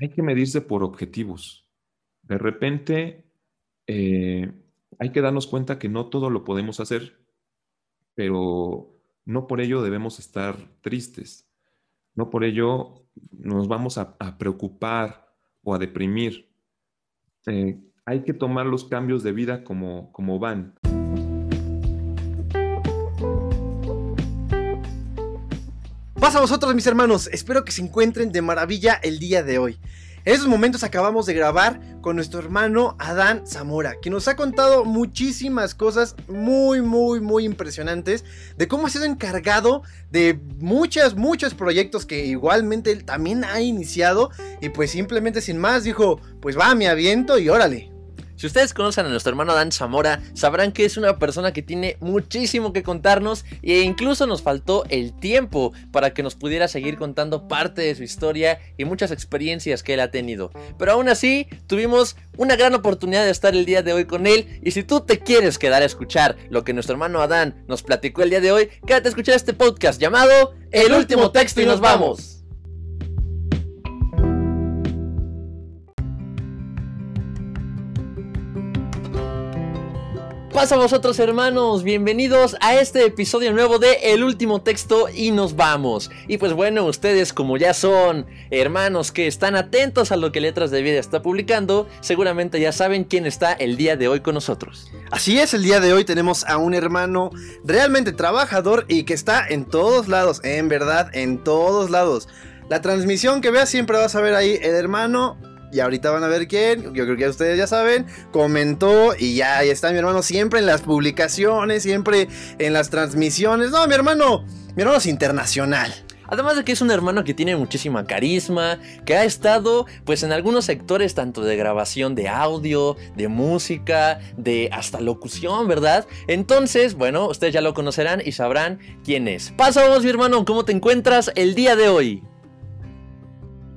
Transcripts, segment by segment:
hay que medirse por objetivos. De repente, eh, hay que darnos cuenta que no todo lo podemos hacer, pero no por ello debemos estar tristes. No por ello nos vamos a, preocupar o a deprimir. Eh, hay que tomar los cambios de vida como, como van. Pasa a vosotros, mis hermanos. Espero que se encuentren de maravilla el día de hoy. En estos momentos acabamos de grabar con nuestro hermano Adán Zamora, que nos ha contado muchísimas cosas muy, muy, muy impresionantes de cómo ha sido encargado de muchos, muchos proyectos que igualmente él también ha iniciado y pues simplemente sin más dijo, pues va, me aviento y órale. Si ustedes conocen a nuestro hermano Dan Zamora, sabrán que es una persona que tiene muchísimo que contarnos e incluso nos faltó el tiempo para que nos pudiera seguir contando parte de su historia y muchas experiencias que él ha tenido. Pero aún así, tuvimos una gran oportunidad de estar el día de hoy con él y si tú te quieres quedar a escuchar lo que nuestro hermano Adán nos platicó el día de hoy, quédate a escuchar este podcast llamado El último texto y nos vamos. Pasa a vosotros hermanos? Bienvenidos a este episodio nuevo de El último texto y nos vamos. Y pues bueno, ustedes como ya son hermanos que están atentos a lo que Letras de Vida está publicando, seguramente ya saben quién está el día de hoy con nosotros. Así es, el día de hoy tenemos a un hermano realmente trabajador y que está en todos lados, en verdad, en todos lados. La transmisión que veas siempre vas a ver ahí el hermano y ahorita van a ver quién, yo creo que ustedes ya saben, comentó y ya ahí está mi hermano siempre en las publicaciones, siempre en las transmisiones. No, mi hermano, mi hermano es internacional. Además de que es un hermano que tiene muchísima carisma, que ha estado pues en algunos sectores tanto de grabación de audio, de música, de hasta locución, ¿verdad? Entonces, bueno, ustedes ya lo conocerán y sabrán quién es. Pasamos mi hermano, ¿cómo te encuentras el día de hoy?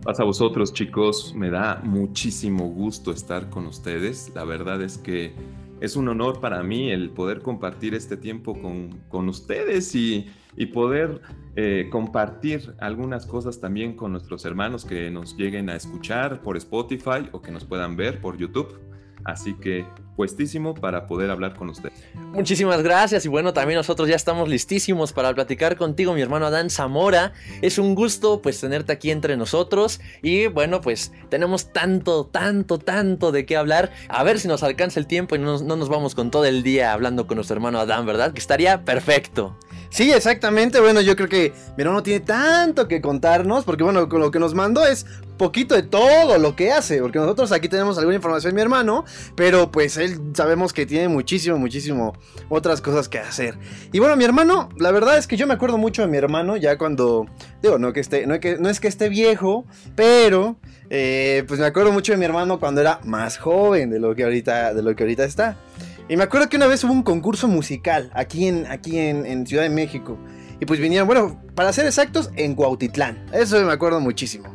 Pasa a vosotros, chicos. Me da muchísimo gusto estar con ustedes. La verdad es que es un honor para mí el poder compartir este tiempo con, ustedes y, poder eh, compartir algunas cosas también con nuestros hermanos que nos lleguen a escuchar por Spotify o que nos puedan ver por YouTube. Así que puestísimo para poder hablar con usted. Muchísimas gracias y bueno, también nosotros ya estamos listísimos para platicar contigo, mi hermano Adán Zamora. Es un gusto pues tenerte aquí entre nosotros y bueno, pues tenemos tanto, tanto, tanto de qué hablar. A ver si nos alcanza el tiempo y no, no nos vamos con todo el día hablando con nuestro hermano Adán, ¿verdad? Que estaría perfecto. Sí, exactamente. Bueno, yo creo que mi hermano tiene tanto que contarnos, porque bueno, lo que nos mandó es poquito de todo lo que hace, porque nosotros aquí tenemos alguna información de mi hermano, pero pues él sabemos que tiene muchísimo, muchísimo otras cosas que hacer. Y bueno, mi hermano, la verdad es que yo me acuerdo mucho de mi hermano ya cuando, digo, no, que esté, no, es que, no es que esté viejo, pero eh, pues me acuerdo mucho de mi hermano cuando era más joven de lo que ahorita, de lo que ahorita está. Y me acuerdo que una vez hubo un concurso musical aquí en, aquí en, Ciudad de México. Y pues vinieron, bueno, para ser exactos, en Cuautitlán. Eso me acuerdo muchísimo.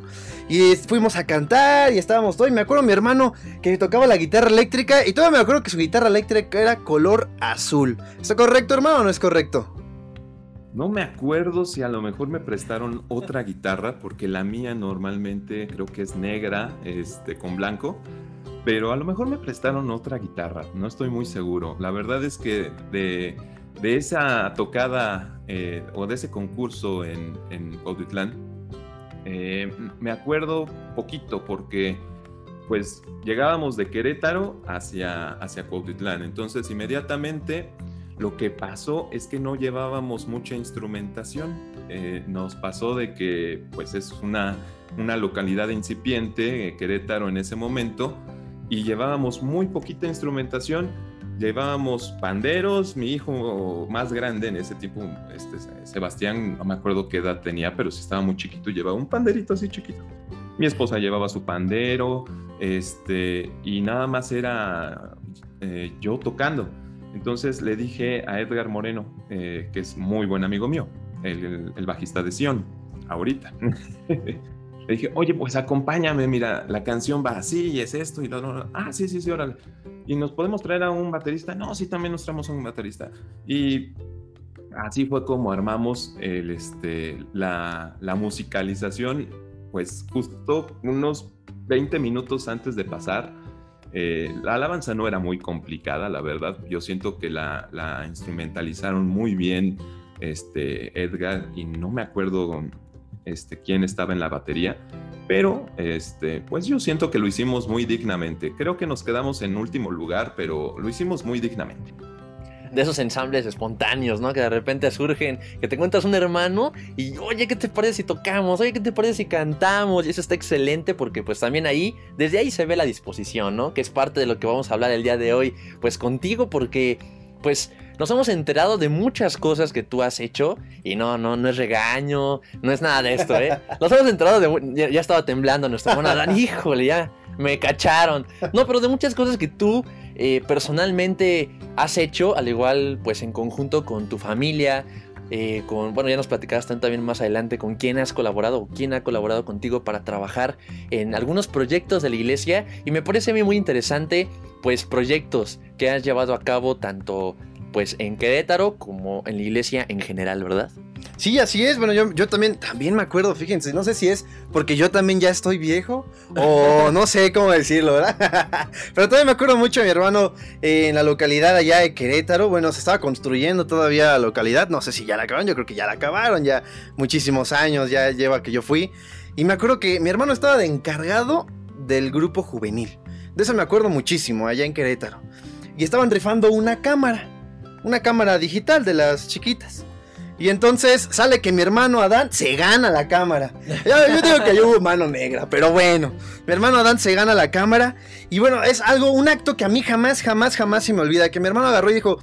Y fuimos a cantar y estábamos todos. Y me acuerdo mi hermano que tocaba la guitarra eléctrica. Y todavía me acuerdo que su guitarra eléctrica era color azul. ¿Está correcto, hermano, o no es correcto? No me acuerdo si a lo mejor me prestaron otra guitarra, porque la mía normalmente creo que es negra, este, con blanco pero a lo mejor me prestaron otra guitarra, no estoy muy seguro. La verdad es que de, esa tocada eh, o de ese concurso en, en eh, me acuerdo poquito porque pues llegábamos de Querétaro hacia, hacia Cuautitlán, entonces inmediatamente lo que pasó es que no llevábamos mucha instrumentación. Eh, nos pasó de que pues es una, una localidad incipiente, Querétaro en ese momento, y llevábamos muy poquita instrumentación. Llevábamos panderos, mi hijo más grande en ese tipo, este, Sebastián, no me acuerdo qué edad tenía, pero si estaba muy chiquito, llevaba un panderito así chiquito. Mi esposa llevaba su pandero, este, y nada más era eh, yo tocando. Entonces le dije a Edgar Moreno, eh, que es muy buen amigo mío, el, el bajista de Sion, ahorita. Le dije, oye, pues acompáñame, mira, la canción va así y es esto y lo, Ah, sí, sí, sí, órale. ¿Y nos podemos traer a un baterista? No, sí, también nos traemos a un baterista. Y así fue como armamos el, este, la, la musicalización, pues justo unos 20 minutos antes de pasar. Eh, la alabanza no era muy complicada, la verdad. Yo siento que la, la instrumentalizaron muy bien este, Edgar y no me acuerdo este, quién estaba en la batería, pero este, pues yo siento que lo hicimos muy dignamente. Creo que nos quedamos en último lugar, pero lo hicimos muy dignamente de esos ensambles espontáneos, ¿no? Que de repente surgen, que te encuentras un hermano y, oye, ¿qué te parece si tocamos? Oye, ¿qué te parece si cantamos? Y eso está excelente porque pues también ahí, desde ahí se ve la disposición, ¿no? Que es parte de lo que vamos a hablar el día de hoy, pues contigo porque, pues nos hemos enterado de muchas cosas que tú has hecho y no, no, no es regaño, no es nada de esto, ¿eh? Nos hemos enterado de, ya, estaba temblando nuestro hermano Adán, híjole, ya me cacharon. No, pero de muchas cosas que tú eh, personalmente has hecho, al igual pues en conjunto con tu familia, eh, bueno, ya nos platicarás también más adelante con quién has colaborado o quién ha colaborado contigo para trabajar en algunos proyectos de la iglesia y me parece a mí muy interesante pues proyectos que has llevado a cabo tanto pues en Querétaro como en la iglesia en general, ¿verdad? Sí, así es. Bueno, yo, yo también, también me acuerdo, fíjense, no sé si es porque yo también ya estoy viejo o no sé cómo decirlo, ¿verdad? Pero todavía me acuerdo mucho de mi hermano en la localidad allá de Querétaro. Bueno, se estaba construyendo todavía la localidad. No sé si ya la acabaron, yo creo que ya la acabaron, ya muchísimos años ya lleva que yo fui. Y me acuerdo que mi hermano estaba de encargado del grupo juvenil. De eso me acuerdo muchísimo, allá en Querétaro. Y estaban rifando una cámara una cámara digital de las chiquitas. Y entonces sale que mi hermano Adán se gana la cámara. Yo, digo que yo hubo mano negra, pero bueno, mi hermano Adán se gana la cámara. Y bueno, es algo, un acto que a mí jamás, jamás, jamás se me olvida. Que mi hermano agarró y dijo,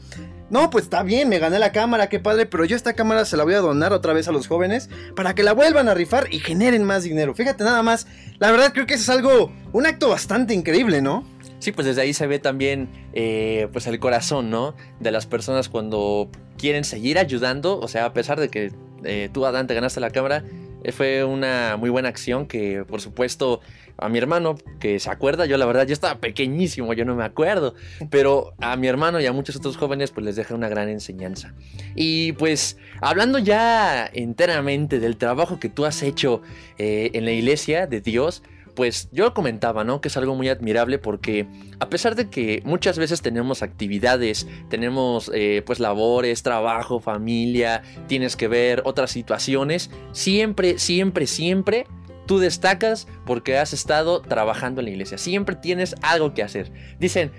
no, pues está bien, me gané la cámara, qué padre, pero yo esta cámara se la voy a donar otra vez a los jóvenes para que la vuelvan a rifar y generen más dinero. Fíjate nada más, la verdad creo que eso es algo, un acto bastante increíble, ¿no? Sí, pues desde ahí se ve también eh, pues el corazón, ¿no? De las personas cuando quieren seguir ayudando, o sea, a pesar de que eh, tú, Adán, te ganaste la cámara, eh, fue una muy buena acción que, por supuesto, a mi hermano, que se acuerda, yo la verdad, yo estaba pequeñísimo, yo no me acuerdo, pero a mi hermano y a muchos otros jóvenes, pues les deja una gran enseñanza. Y pues, hablando ya enteramente del trabajo que tú has hecho en la iglesia de Dios, pues yo comentaba, ¿no? Que es algo muy admirable porque a pesar de que muchas veces tenemos actividades, tenemos eh, pues labores, trabajo, familia, tienes que ver otras situaciones, siempre, siempre, siempre tú destacas porque has estado trabajando en la iglesia. Siempre tienes algo que hacer. Dicen,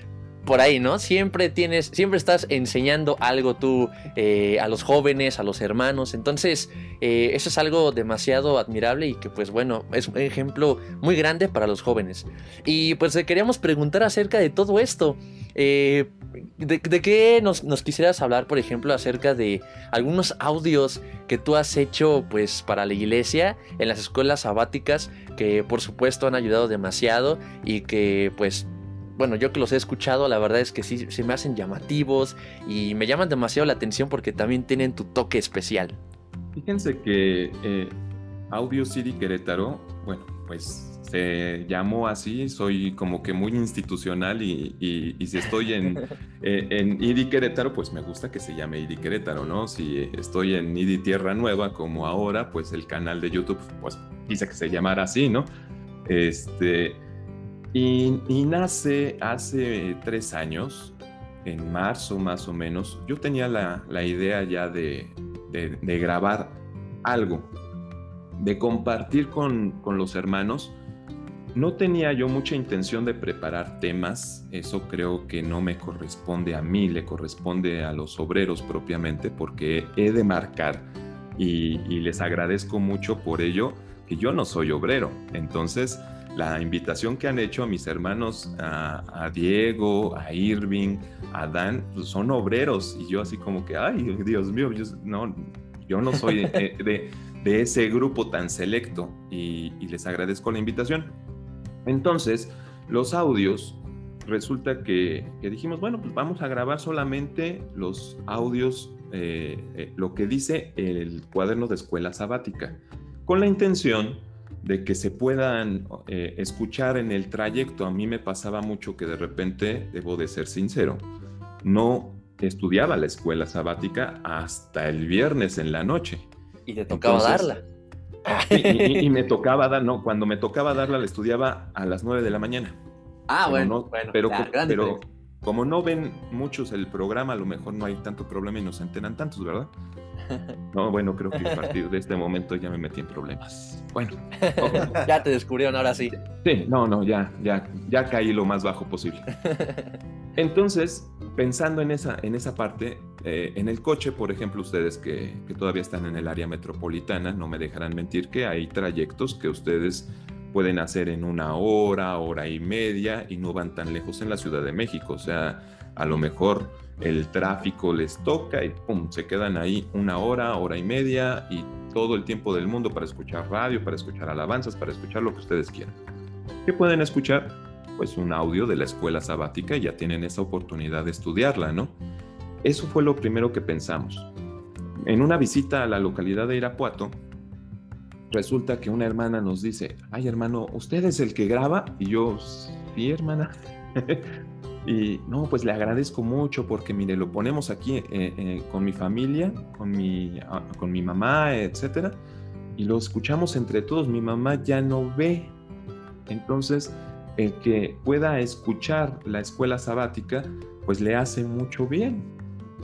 por ahí, ¿no? Siempre tienes, siempre estás enseñando algo tú eh, a los jóvenes, a los hermanos. Entonces, eh, eso es algo demasiado admirable y que, pues bueno, es un ejemplo muy grande para los jóvenes. Y pues queríamos preguntar acerca de todo esto. Eh, de, qué nos, nos, quisieras hablar, por ejemplo, acerca de algunos audios que tú has hecho, pues, para la iglesia en las escuelas sabáticas, que por supuesto han ayudado demasiado y que, pues, bueno, yo que los he escuchado, la verdad es que sí se me hacen llamativos y me llaman demasiado la atención porque también tienen tu toque especial. Fíjense que eh, Audio City Querétaro, bueno, pues se llamó así, soy como que muy institucional y, si estoy en, eh, en IDI Querétaro, pues me gusta que se llame IDI Querétaro, ¿no? Si estoy en IDI Tierra Nueva como ahora, pues el canal de YouTube, pues quise que se llamara así, ¿no? Este, y, nace hace tres años, en marzo más o menos. Yo tenía la, idea ya de, grabar algo, de compartir con, con los hermanos. No tenía yo mucha intención de preparar temas, eso creo que no me corresponde a mí, le corresponde a los obreros propiamente, porque he de marcar y les agradezco mucho por ello que yo no soy obrero. Entonces, la invitación que han hecho a mis hermanos, a, Diego, a Irving, a Dan, pues son obreros. Y yo así como que, ay, Dios mío, yo no, yo no soy de, ese grupo tan selecto y, les agradezco la invitación. Entonces, los audios, resulta que, dijimos, bueno, pues vamos a grabar solamente los audios, eh, eh, lo que dice el cuaderno de escuela sabática, con la intención de que se puedan eh, escuchar en el trayecto. A mí me pasaba mucho que de repente, debo de ser sincero, no estudiaba la escuela sabática hasta el viernes en la noche. Y te tocaba darla. y, me tocaba dar, no, cuando me tocaba darla la estudiaba a las 9 de la mañana. Ah, bueno, bueno, pero, pero como no ven muchos el programa, a lo mejor no hay tanto problema y no se enteran tantos, ¿verdad? No, bueno, creo que a partir de este momento ya me metí en problemas. Bueno. ya te descubrieron ahora sí. Sí, no, no, ya, ya, ya caí lo más bajo posible. Entonces, pensando en esa, en esa parte, eh, en el coche, por ejemplo, ustedes que, que todavía están en el área metropolitana, no me dejarán mentir que hay trayectos que ustedes pueden hacer en una hora, hora y media y no van tan lejos en la Ciudad de México. O sea, a lo mejor el tráfico les toca y pum, se quedan ahí una hora, hora y media y todo el tiempo del mundo para escuchar radio, para escuchar alabanzas, para escuchar lo que ustedes quieran. ¿Qué pueden escuchar? Pues un audio de la escuela sabática y ya tienen esa oportunidad de estudiarla, ¿no? Eso fue lo primero que pensamos. En una visita a la localidad de Irapuato, resulta que una hermana nos dice, ay hermano, ¿usted es el que graba? Y yo, sí, hermana. Y no, pues le agradezco mucho porque mire, lo ponemos aquí eh, eh, con mi familia, con mi, ah, con mi mamá, etcétera, y lo escuchamos entre todos. Mi mamá ya no ve. Entonces, el que pueda escuchar la escuela sabática, pues le hace mucho bien.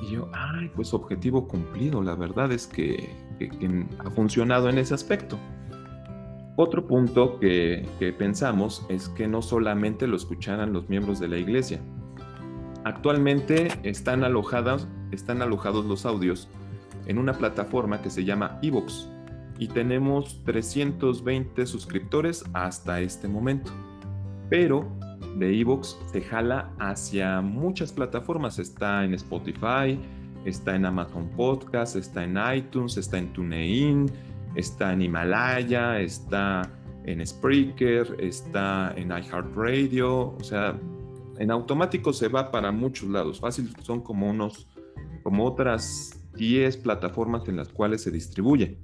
Y yo, ay, pues objetivo cumplido. La verdad es que, ha funcionado en ese aspecto. Otro punto que, pensamos es que no solamente lo escucharan los miembros de la iglesia. Actualmente están, están alojados los audios en una plataforma que se llama Evox y tenemos 320 suscriptores hasta este momento. Pero de Evox se jala hacia muchas plataformas. Está en Spotify, está en Amazon Podcast, está en iTunes, está en TuneIn, está en Himalaya, está en Spreaker, está en iHeartRadio, o sea, en automático se va para muchos lados. Fácil, son como unos, como otras 10 plataformas en las cuales se distribuye.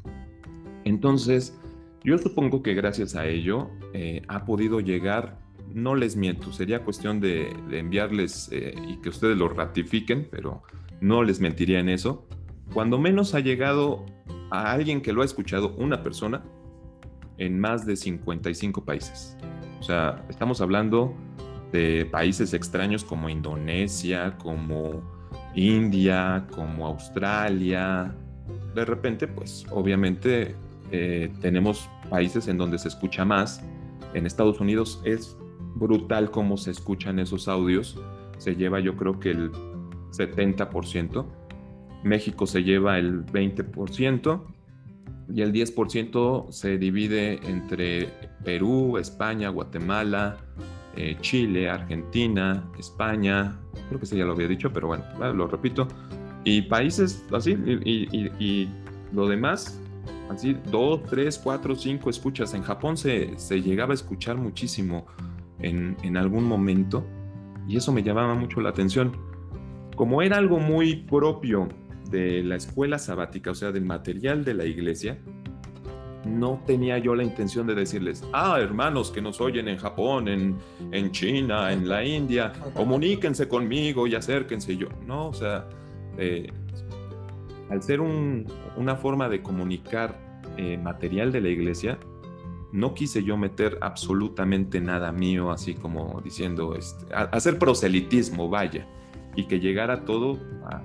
Entonces, yo supongo que gracias a ello eh, ha podido llegar, no les miento, sería cuestión de, enviarles eh, y que ustedes lo ratifiquen, pero no les mentiría en eso. Cuando menos ha llegado a alguien que lo ha escuchado una persona en más de 55 países. O sea, estamos hablando de países extraños como Indonesia, como India, como Australia. De repente, pues obviamente eh, tenemos países en donde se escucha más. En Estados Unidos es brutal cómo se escuchan esos audios. Se lleva yo creo que el 70%. México se lleva el 20% y el 10% se divide entre Perú, España, Guatemala, eh, Chile, Argentina, España, creo que eso ya lo había dicho, pero bueno, lo repito, y países así, y, lo demás, así, dos, tres, cuatro, cinco escuchas. En Japón se, se llegaba a escuchar muchísimo en, en algún momento, y eso me llamaba mucho la atención. Como era algo muy propio de la escuela sabática, o sea, del material de la iglesia, no tenía yo la intención de decirles, ah, hermanos que nos oyen en Japón, en, en China, en la India, comuníquense conmigo y acérquense. Yo, no, o sea, eh, al ser una forma de comunicar eh, material de la iglesia, no quise yo meter absolutamente nada mío, así como diciendo, este, hacer proselitismo, vaya, y que llegara todo a,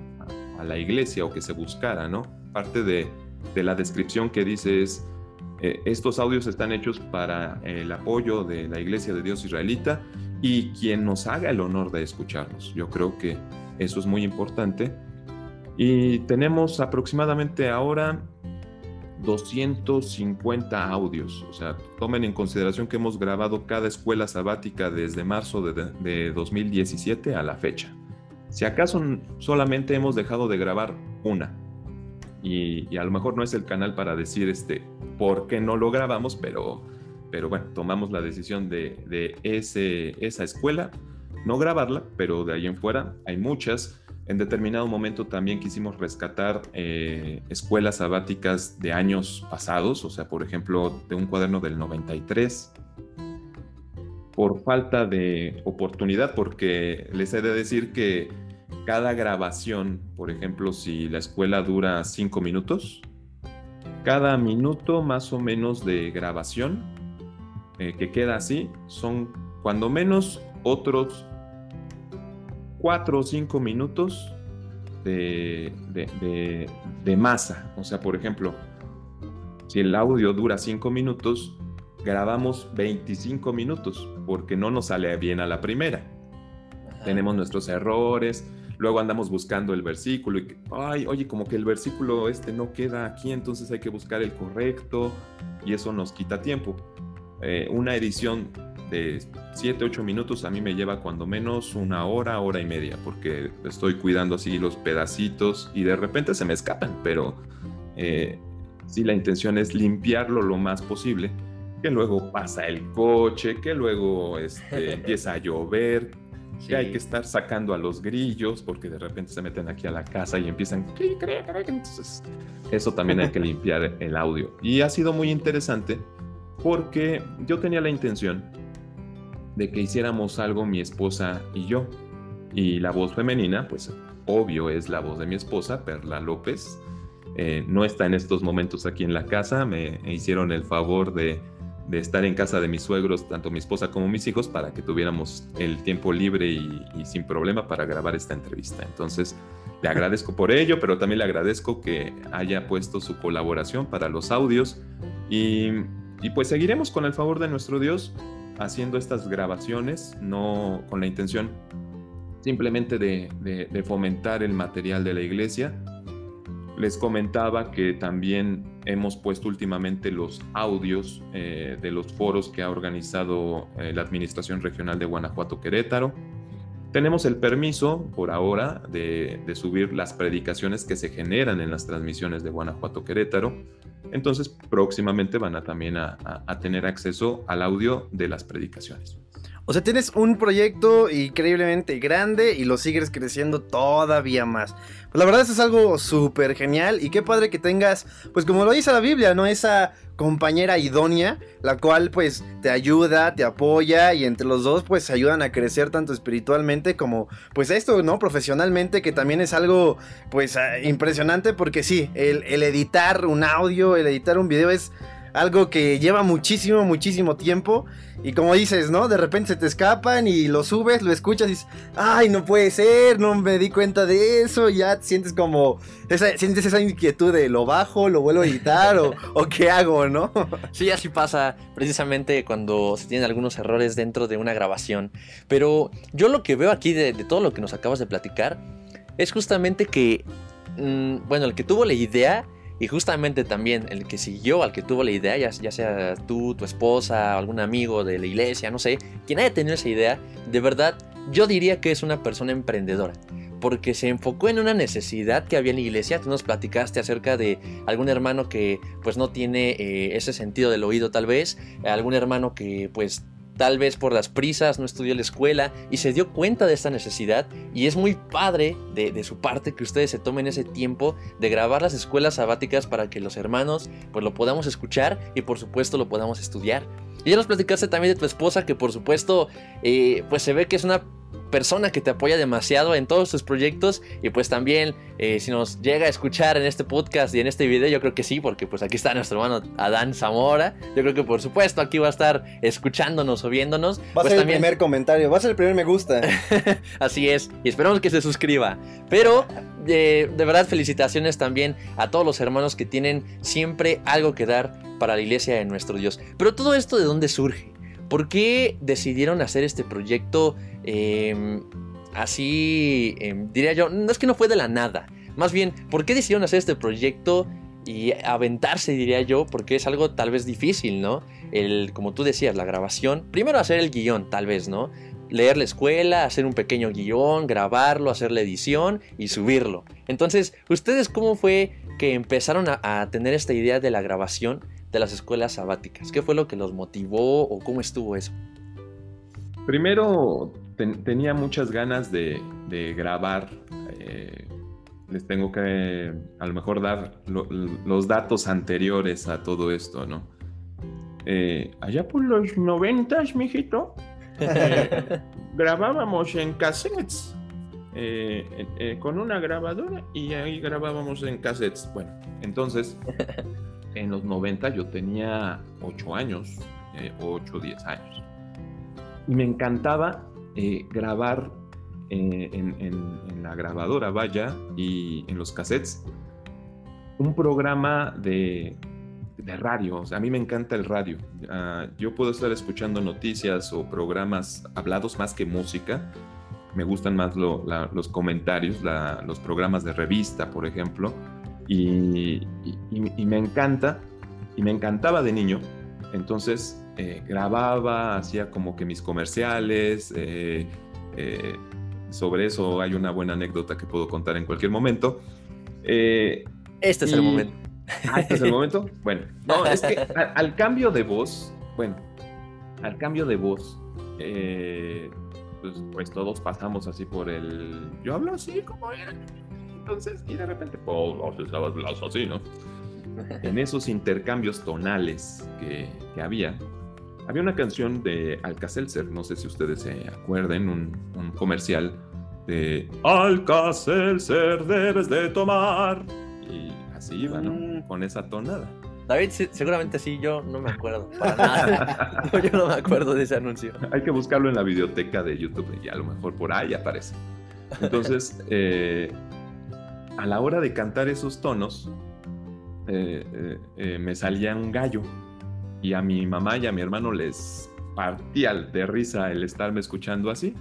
la iglesia o que se buscara, ¿no? Parte de, la descripción que dice es, eh, estos audios están hechos para el apoyo de la iglesia de Dios israelita y quien nos haga el honor de escucharnos. Yo creo que eso es muy importante. Y tenemos aproximadamente ahora 250 audios. O sea, tomen en consideración que hemos grabado cada escuela sabática desde marzo de, de 2017 a la fecha. Si acaso solamente hemos dejado de grabar una, y, a lo mejor no es el canal para decir este, por qué no lo grabamos, pero, pero bueno, tomamos la decisión de, ese, esa escuela, no grabarla, pero de ahí en fuera hay muchas. En determinado momento también quisimos rescatar eh, escuelas sabáticas de años pasados, o sea, por ejemplo, de un cuaderno del 93, por falta de oportunidad, porque les he de decir que cada grabación, por ejemplo, si la escuela dura cinco minutos, cada minuto más o menos de grabación eh, que queda así son cuando menos otros cuatro o cinco minutos de, de, masa. O sea, por ejemplo, si el audio dura cinco minutos, grabamos 25 minutos porque no nos sale bien a la primera. Tenemos nuestros errores, luego andamos buscando el versículo y, ay, oye, como que el versículo este no queda aquí, entonces hay que buscar el correcto y eso nos quita tiempo. Eh, una edición de 7, 8 minutos a mí me lleva cuando menos una hora, hora y media, porque estoy cuidando así los pedacitos y de repente se me escapan, pero eh, sí la intención es limpiarlo lo más posible, que luego pasa el coche, que luego este, empieza a llover, que hay que estar sacando a los grillos porque de repente se meten aquí a la casa y empiezan... Entonces, eso también hay que limpiar el audio. Y ha sido muy interesante porque yo tenía la intención de que hiciéramos algo mi esposa y yo. Y la voz femenina, pues obvio es la voz de mi esposa, Perla López. Eh, no está en estos momentos aquí en la casa, me hicieron el favor de de estar en casa de mis suegros, tanto mi esposa como mis hijos, para que tuviéramos el tiempo libre y, sin problema para grabar esta entrevista. Entonces, le agradezco por ello, pero también le agradezco que haya puesto su colaboración para los audios y, pues seguiremos con el favor de nuestro Dios haciendo estas grabaciones, no con la intención simplemente de fomentar el material de la iglesia, les comentaba que también hemos puesto últimamente los audios eh, de los foros que ha organizado eh, la Administración Regional de Guanajuato Querétaro. Tenemos el permiso por ahora de, subir las predicaciones que se generan en las transmisiones de Guanajuato Querétaro. Entonces próximamente van a también a tener acceso al audio de las predicaciones. O sea, tienes un proyecto increíblemente grande y lo sigues creciendo todavía más. Pues la verdad eso es algo súper genial y qué padre que tengas, pues como lo dice la Biblia, ¿no? Esa compañera idónea, la cual pues te ayuda, te apoya y entre los dos pues ayudan a crecer tanto espiritualmente como pues esto, ¿no? Profesionalmente, que también es algo pues ah, impresionante porque sí, el, el editar un audio, el editar un video es algo que lleva muchísimo, muchísimo tiempo. Y como dices, ¿no? De repente se te escapan y lo subes, lo escuchas y dices, ay, no puede ser, no me di cuenta de eso. Ya sientes como, esa, sientes esa inquietud de lo bajo, lo vuelvo a editar o, o, qué hago, ¿no? Sí, así pasa precisamente cuando se tienen algunos errores dentro de una grabación. Pero yo lo que veo aquí de, todo lo que nos acabas de platicar es justamente que, mm, bueno, el que tuvo la idea y justamente también el que siguió, al que tuvo la idea, ya, sea tú, tu esposa, algún amigo de la iglesia, no sé, quien haya tenido esa idea, de verdad, yo diría que es una persona emprendedora porque se enfocó en una necesidad que había en la iglesia. Tú nos platicaste acerca de algún hermano que pues no tiene eh, ese sentido del oído tal vez, algún hermano que pues tal vez por las prisas no estudió la escuela y se dio cuenta de esta necesidad y es muy padre de, su parte que ustedes se tomen ese tiempo de grabar las escuelas sabáticas para que los hermanos pues lo podamos escuchar y por supuesto lo podamos estudiar. Y ya nos platicaste también de tu esposa que por supuesto eh, pues se ve que es una persona que te apoya demasiado en todos tus proyectos y pues también eh, si nos llega a escuchar en este podcast y en este video yo creo que sí porque pues aquí está nuestro hermano Adán Zamora. Yo creo que por supuesto aquí va a estar escuchándonos o viéndonos. Va a pues ser el primer comentario va a ser el primer me gusta. Así es y esperamos que se suscriba. Pero de verdad felicitaciones también a todos los hermanos que tienen siempre algo que dar para la iglesia de nuestro Dios. Pero todo esto de dónde surge ¿Por qué decidieron hacer este proyecto em, así, em, diría yo, no es que no fue de la nada, más bien, ¿por qué decidieron hacer este proyecto y aventarse, diría yo, porque es algo tal vez difícil, ¿no? El, como tú decías, la grabación, primero hacer el guion, tal vez, ¿no? Leer la escuela, hacer un pequeño guion, grabarlo, hacer la edición y subirlo. Entonces, ¿ustedes cómo fue que empezaron a tener esta idea de la grabación? De las escuelas sabáticas? ¿Qué fue lo que los motivó o cómo estuvo eso? Primero tenía muchas ganas de, grabar. Eh, les tengo que a lo mejor dar los datos anteriores a todo esto, ¿no? Eh, allá por los noventas, mijito, eh, grabábamos en cassettes. con una grabadora y ahí grabábamos en cassettes. Bueno, entonces en los 90 yo tenía 8 años, 8 o 10 años. Y me encantaba eh, grabar eh, en, la grabadora, vaya, y en los cassettes, un programa de, de radio. O sea, a mí me encanta el radio. Ah, yo puedo estar escuchando noticias o programas hablados más que música. Me gustan más los comentarios, los programas de revista, por ejemplo. Y, me encanta, y me encantaba de niño. Entonces eh, grababa, hacía como que mis comerciales. Eh, eh, sobre eso hay una buena anécdota que puedo contar en cualquier momento. este es el momento. Ah, este es el momento. Bueno, no, es que al, cambio de voz, bueno, al cambio de voz, pues, pues, todos pasamos así por el. Yo hablo así como era. Entonces, y de repente, pues, así, ¿no? En esos intercambios tonales que, que había, había una canción de Alcacelser, no sé si ustedes se acuerden, un, comercial de Alcacelser debes de tomar. Y así iba, ¿no? Mm. Con esa tonada. David, seguramente sí, yo no me acuerdo para nada. yo no me acuerdo de ese anuncio. Hay que buscarlo en la biblioteca de YouTube y a lo mejor por ahí aparece. Entonces, eh, a la hora de cantar esos tonos, eh, eh, me salía un gallo y a mi mamá y a mi hermano les partía de risa el estarme escuchando así.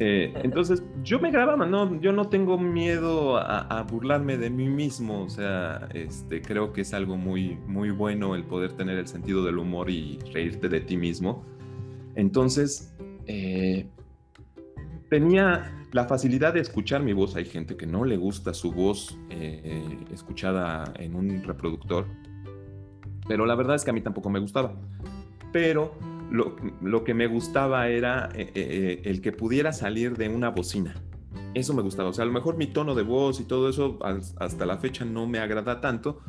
Eh, entonces yo me grababa, no, yo no tengo miedo a, burlarme de mí mismo, o sea, este, creo que es algo muy, muy bueno el poder tener el sentido del humor y reírte de ti mismo. Entonces, eh, tenía la facilidad de escuchar mi voz. Hay gente que no le gusta su voz eh, escuchada en un reproductor pero la verdad es que a mí tampoco me gustaba. Pero lo, que me gustaba era eh, eh, el que pudiera salir de una bocina. Eso me gustaba. O sea, a lo mejor mi tono de voz y todo eso hasta la fecha no me agrada tanto,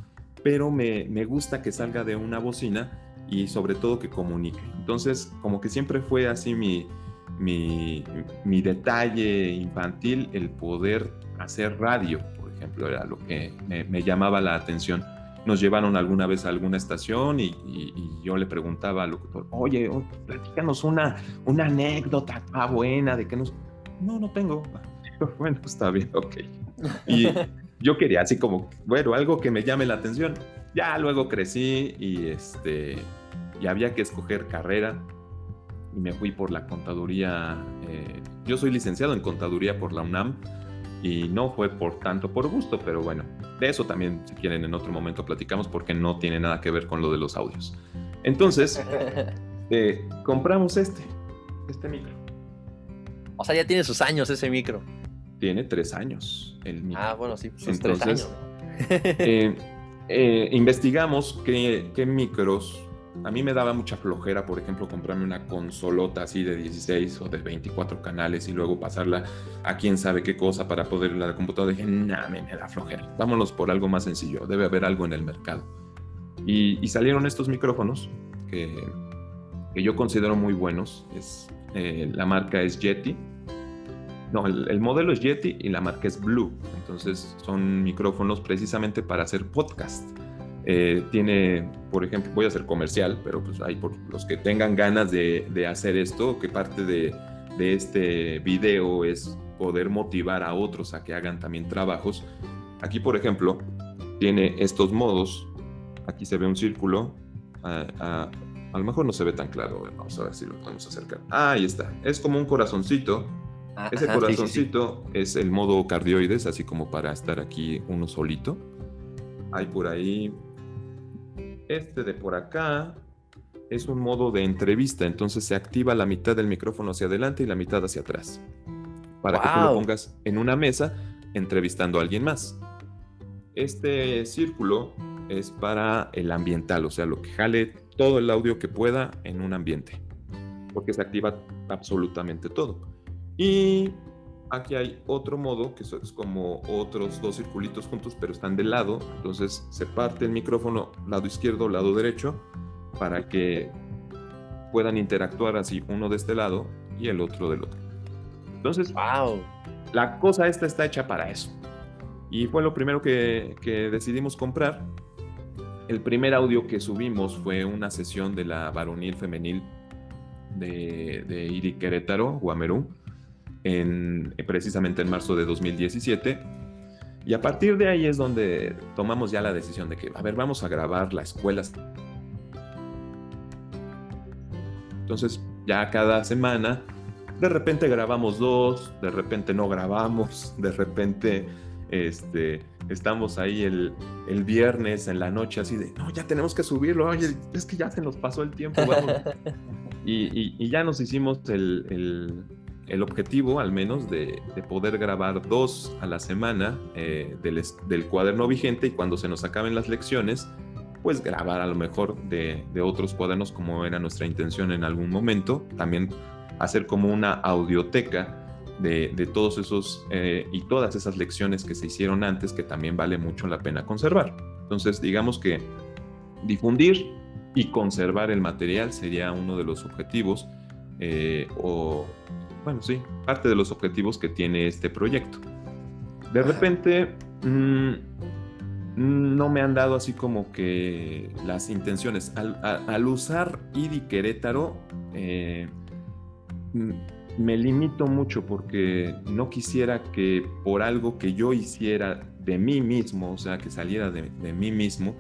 pero me, me gusta que salga de una bocina y sobre todo que comunique. Entonces, como que siempre fue así mi, mi, mi, detalle infantil, el poder hacer radio, por ejemplo, era lo que me, me llamaba la atención nos llevaron alguna vez a alguna estación y, yo le preguntaba al locutor, oye, platícanos una, una anécdota buena de que nos... No, no tengo. Bueno, está bien, ok. Y yo quería así como, bueno, algo que me llame la atención. Ya luego crecí y este y había que escoger carrera y me fui por la contaduría. Eh, yo soy licenciado en contaduría por la UNAM y no fue por tanto por gusto, pero bueno, de eso también si quieren en otro momento platicamos porque no tiene nada que ver con lo de los audios. Entonces, eh, compramos este, este micro. O sea, ya tiene sus años ese micro. Tiene tres años el micro. Ah, bueno, sí, sus tres años. Eh, investigamos qué, qué micros a mí me daba mucha flojera, por ejemplo, comprarme una consolota así de 16 o de 24 canales y luego pasarla a quién sabe qué cosa para poder la computadora. Dije, nah, me, me da flojera. Vámonos por algo más sencillo. Debe haber algo en el mercado. Y, salieron estos micrófonos que, que, yo considero muy buenos. Es, eh, la marca es Yeti. No, el, el modelo es Yeti y la marca es Blue. Entonces son micrófonos precisamente para hacer podcast. Eh, tiene, por ejemplo, voy a hacer comercial, pero pues hay por los que tengan ganas de, hacer esto, que parte de, este video es poder motivar a otros a que hagan también trabajos. Aquí, por ejemplo, tiene estos modos. Aquí se ve un círculo. a lo mejor no se ve tan claro. Vamos a ver si lo podemos acercar. Ah, ahí está. Es como un corazoncito. Ah, Ese corazoncito es el modo cardioides, así como para estar aquí uno solito. Hay por ahí este de por acá es un modo de entrevista, entonces se activa la mitad del micrófono hacia adelante y la mitad hacia atrás. Para que tú lo pongas en una mesa entrevistando a alguien más. Este círculo es para el ambiental, o sea, lo que jale todo el audio que pueda en un ambiente, porque se activa absolutamente todo. Y Aquí hay otro modo, que es como otros dos circulitos juntos, pero están de lado. Entonces se parte el micrófono lado izquierdo, lado derecho, para que puedan interactuar así uno de este lado y el otro del otro. Entonces, wow. la cosa esta está hecha para eso. Y fue lo primero que, decidimos comprar. el primer audio que subimos fue una sesión de la varonil femenil de, de Iri Querétaro, Guamerú, en, precisamente en marzo de 2017. Y a partir de ahí es donde tomamos ya la decisión de que, a ver, vamos a grabar la escuela. Entonces, ya cada semana, de repente grabamos dos, de repente no grabamos, de repente este, estamos ahí el, el, viernes en la noche así de, no, ya tenemos que subirlo, oye, es que ya se nos pasó el tiempo, y, y, ya nos hicimos el, el, el objetivo, al menos, de, de, poder grabar dos a la semana eh, del, del, cuaderno vigente y cuando se nos acaben las lecciones, pues grabar a lo mejor de, de otros cuadernos como era nuestra intención en algún momento, también hacer como una audioteca de, todos esos eh, y todas esas lecciones que se hicieron antes que también vale mucho la pena conservar. Entonces, digamos que difundir y conservar el material sería uno de los objetivos eh, o, bueno, sí, parte de los objetivos que tiene este proyecto. De repente, mm, no me han dado así como que las intenciones. Al, usar IDI Querétaro, eh, me limito mucho porque no quisiera que por algo que yo hiciera de mí mismo, o sea, que saliera de, mí mismo,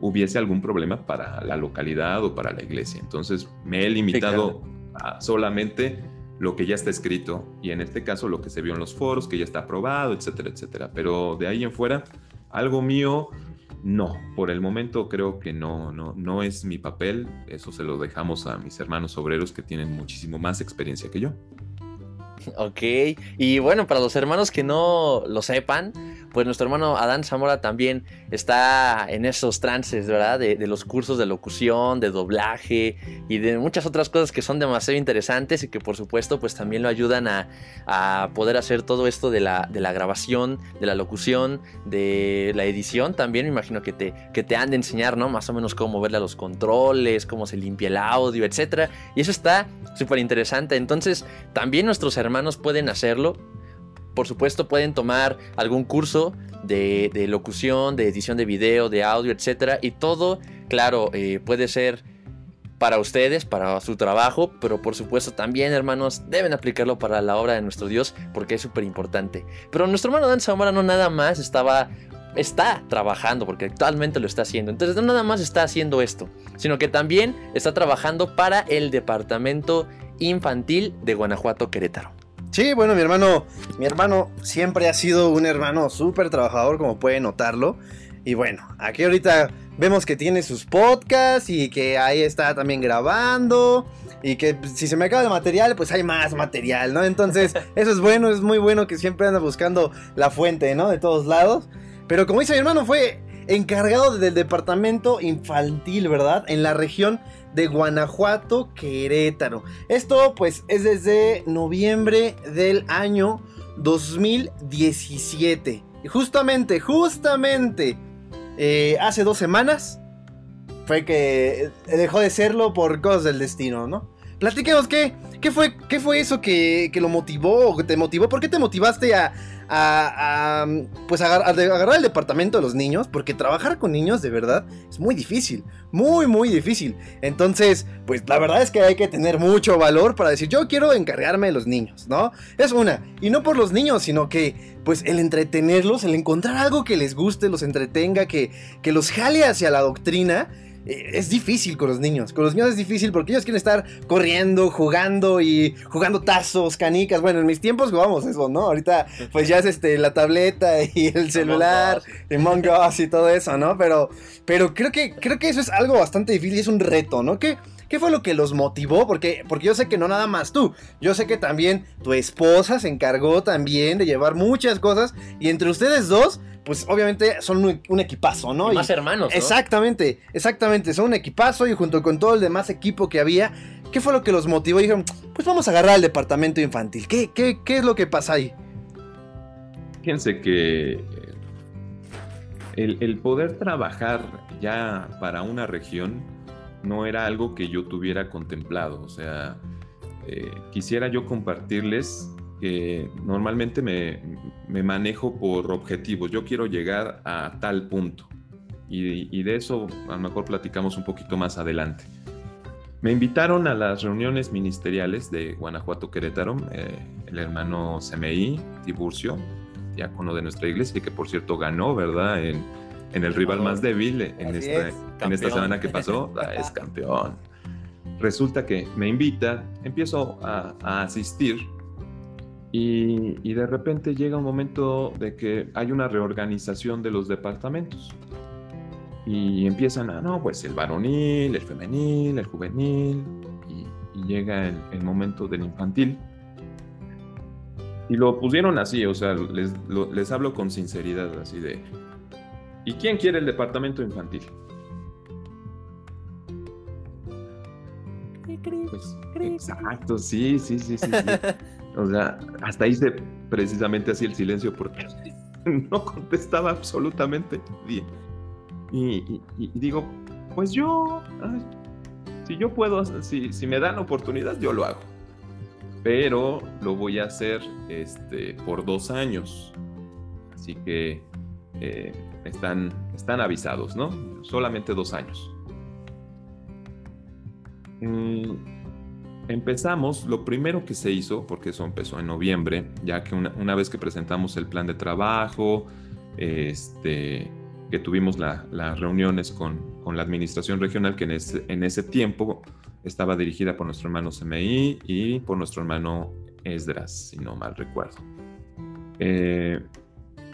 hubiese algún problema para la localidad o para la iglesia. Entonces me he limitado a solamente lo que ya está escrito y en este caso lo que se vio en los foros, que ya está aprobado, etcétera, etcétera. Pero de ahí en fuera, algo mío, no. Por el momento creo que no, no, no es mi papel. Eso se lo dejamos a mis hermanos obreros que tienen muchísimo más experiencia que yo. Ok, y bueno, para los hermanos que no lo sepan, pues nuestro hermano Adán Zamora también está en esos trances, ¿verdad? De, los cursos de locución, de doblaje y de muchas otras cosas que son demasiado interesantes y que por supuesto pues también lo ayudan a, poder hacer todo esto de la, de la, grabación, de la locución, de la edición también, me imagino que te, que te han de enseñar, ¿no? Más o menos cómo moverle a los controles, cómo se limpia el audio, etc. Y eso está súper interesante. Entonces también nuestros hermanos pueden hacerlo por supuesto pueden tomar algún curso de, locución, de edición de video, de audio, etc. Y todo, claro, eh, puede ser para ustedes, para su trabajo, pero por supuesto también, hermanos, deben aplicarlo para la obra de nuestro Dios, porque es súper importante. Pero nuestro hermano Dan Zamora no nada más estaba está trabajando, porque actualmente lo está haciendo. Entonces no nada más está haciendo esto, sino que también está trabajando para el Departamento Infantil de Guanajuato Querétaro. Sí, bueno, mi hermano, mi hermano siempre ha sido un hermano súper trabajador, como pueden notarlo. Y bueno, aquí ahorita vemos que tiene sus podcasts y que ahí está también grabando. Y que si se me acaba el material, pues hay más material, ¿no? Entonces, eso es bueno, es muy bueno que siempre anda buscando la fuente, ¿no? De todos lados. Pero como dice mi hermano, fue encargado del departamento infantil, ¿verdad? En la región de Guanajuato, Querétaro. Esto pues es desde noviembre del año 2017. Y justamente, justamente, eh, hace dos semanas fue que dejó de serlo por cosas del destino, ¿no? Platiquemos, ¿qué, qué, fue, qué fue eso que, que lo motivó que te motivó? ¿Por qué te motivaste a, a, pues agarrar el departamento de los niños, porque trabajar con niños de verdad es muy difícil, muy muy difícil. Entonces, pues la verdad es que hay que tener mucho valor para decir, yo quiero encargarme de los niños, ¿no? Es una, y no por los niños, sino que pues el entretenerlos, el encontrar algo que les guste, los entretenga, que, que los jale hacia la doctrina, es difícil con los niños. Con los niños es difícil porque ellos quieren estar corriendo, jugando y jugando tazos, canicas. Bueno, en mis tiempos jugábamos eso, ¿no? Ahorita pues ya es este la tableta y el celular, y Us y todo eso, ¿no? Pero pero creo que creo que eso es algo bastante difícil y es un reto, ¿no? ¿Qué, ¿Qué fue lo que los motivó? Porque, porque yo sé que no nada más tú, yo sé que también tu esposa se encargó también de llevar muchas cosas y entre ustedes dos pues obviamente son un, equipazo, ¿no? Y más hermanos. ¿no? Exactamente, exactamente, son un equipazo y junto con todo el demás equipo que había, ¿qué fue lo que los motivó? Y dijeron, pues vamos a agarrar al departamento infantil. ¿Qué, qué, qué es lo que pasa ahí? Fíjense que eh, el, poder trabajar ya para una región no era algo que yo tuviera contemplado. O sea, eh, quisiera yo compartirles que normalmente me, manejo por objetivos. Yo quiero llegar a tal punto. y, de eso a lo mejor platicamos un poquito más adelante. Me invitaron a las reuniones ministeriales de Guanajuato Querétaro, eh, el hermano CMI, Tiburcio, diácono de nuestra iglesia, que por cierto ganó, ¿verdad? En, el rival más débil en esta, en esta semana que pasó, ah, es campeón. Resulta que me invita, empiezo a, asistir y, y, de repente llega un momento de que hay una reorganización de los departamentos y empiezan a, no, pues el varonil, el femenil, el juvenil y, llega el, el momento del infantil. Y lo pusieron así, o sea, les, les hablo con sinceridad, así de... ¿Y quién quiere el departamento infantil? Pues, exacto, sí, sí, sí, sí, O sea, hasta hice precisamente así el silencio porque no contestaba absolutamente bien. Y, digo, pues yo, si yo puedo, si, si me dan oportunidad, yo lo hago pero lo voy a hacer este, por dos años. Así que eh, están, están avisados, ¿no? Solamente dos años. Mm, empezamos, lo primero que se hizo, porque eso empezó en noviembre, ya que una, vez que presentamos el plan de trabajo, este, que tuvimos las reuniones con, la administración regional, que en en ese tiempo estaba dirigida por nuestro hermano CMI y por nuestro hermano Esdras, si no mal recuerdo. Eh,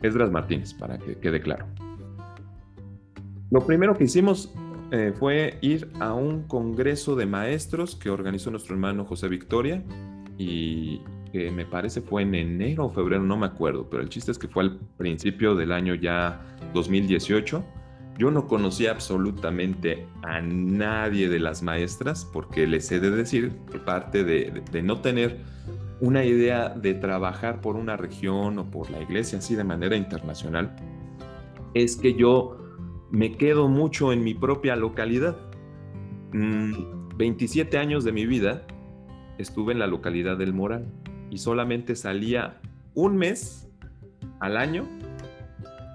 Esdras Martínez, para que quede claro. Lo primero que hicimos eh, fue ir a un congreso de maestros que organizó nuestro hermano José Victoria y que me parece fue en enero o febrero, no me acuerdo, pero el chiste es que fue al principio del año ya 2018 yo no conocía absolutamente a nadie de las maestras porque les he de decir que parte de, no tener una idea de trabajar por una región o por la iglesia así de manera internacional es que yo me quedo mucho en mi propia localidad. 27 mm, años de mi vida estuve en la localidad del Moral y solamente salía un mes al año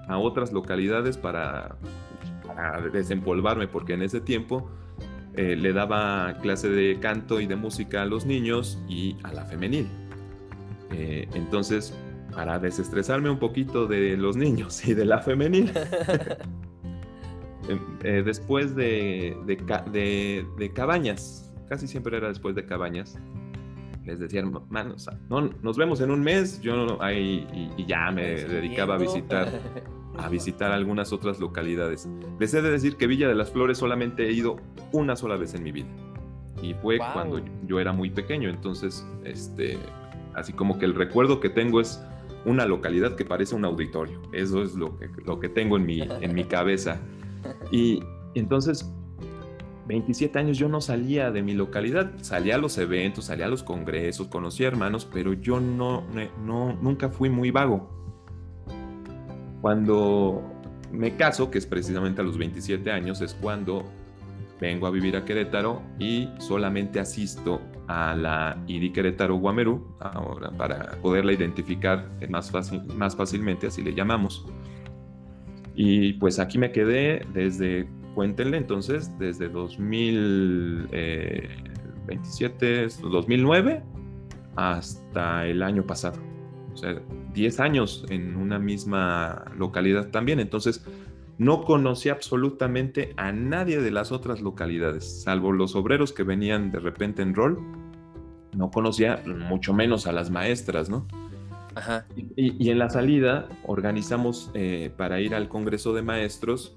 a otras localidades para desempolvarme, porque en ese tiempo eh, le daba clase de canto y de música a los niños y a la femenil. Eh, entonces, para desestresarme un poquito de los niños y de la femenil, em, eh, después de, de, cabañas, casi siempre era después de cabañas, les decía, manos, no, nos vemos en un mes, yo ahí y ya me dedicaba a visitar a visitar algunas otras localidades. Les he de decir que Villa de las Flores solamente he ido una sola vez en mi vida. Y fue cuando yo era muy pequeño. Entonces, este, así como que el recuerdo que tengo es una localidad que parece un auditorio. Eso es lo que, lo que tengo en mi, en mi cabeza. Y entonces, 27 años yo no salía de mi localidad, salía a los eventos, salía a los congresos, conocía hermanos, pero yo no, no, nunca fui muy vago. Cuando me caso, que es precisamente a los 27 años, es cuando vengo a vivir a Querétaro y solamente asisto a la ID Querétaro Guamerú ahora para poderla identificar más, fácil, más fácilmente, así le llamamos. Y pues aquí me quedé desde, cuéntenle entonces, desde 2027, 2009 eh, hasta el año pasado. O sea, 10 años en una misma localidad también. Entonces, no conocí absolutamente a nadie de las otras localidades, salvo los obreros que venían de repente en rol. No conocía mucho menos a las maestras, ¿no? Y, en la salida organizamos eh, para ir al Congreso de Maestros,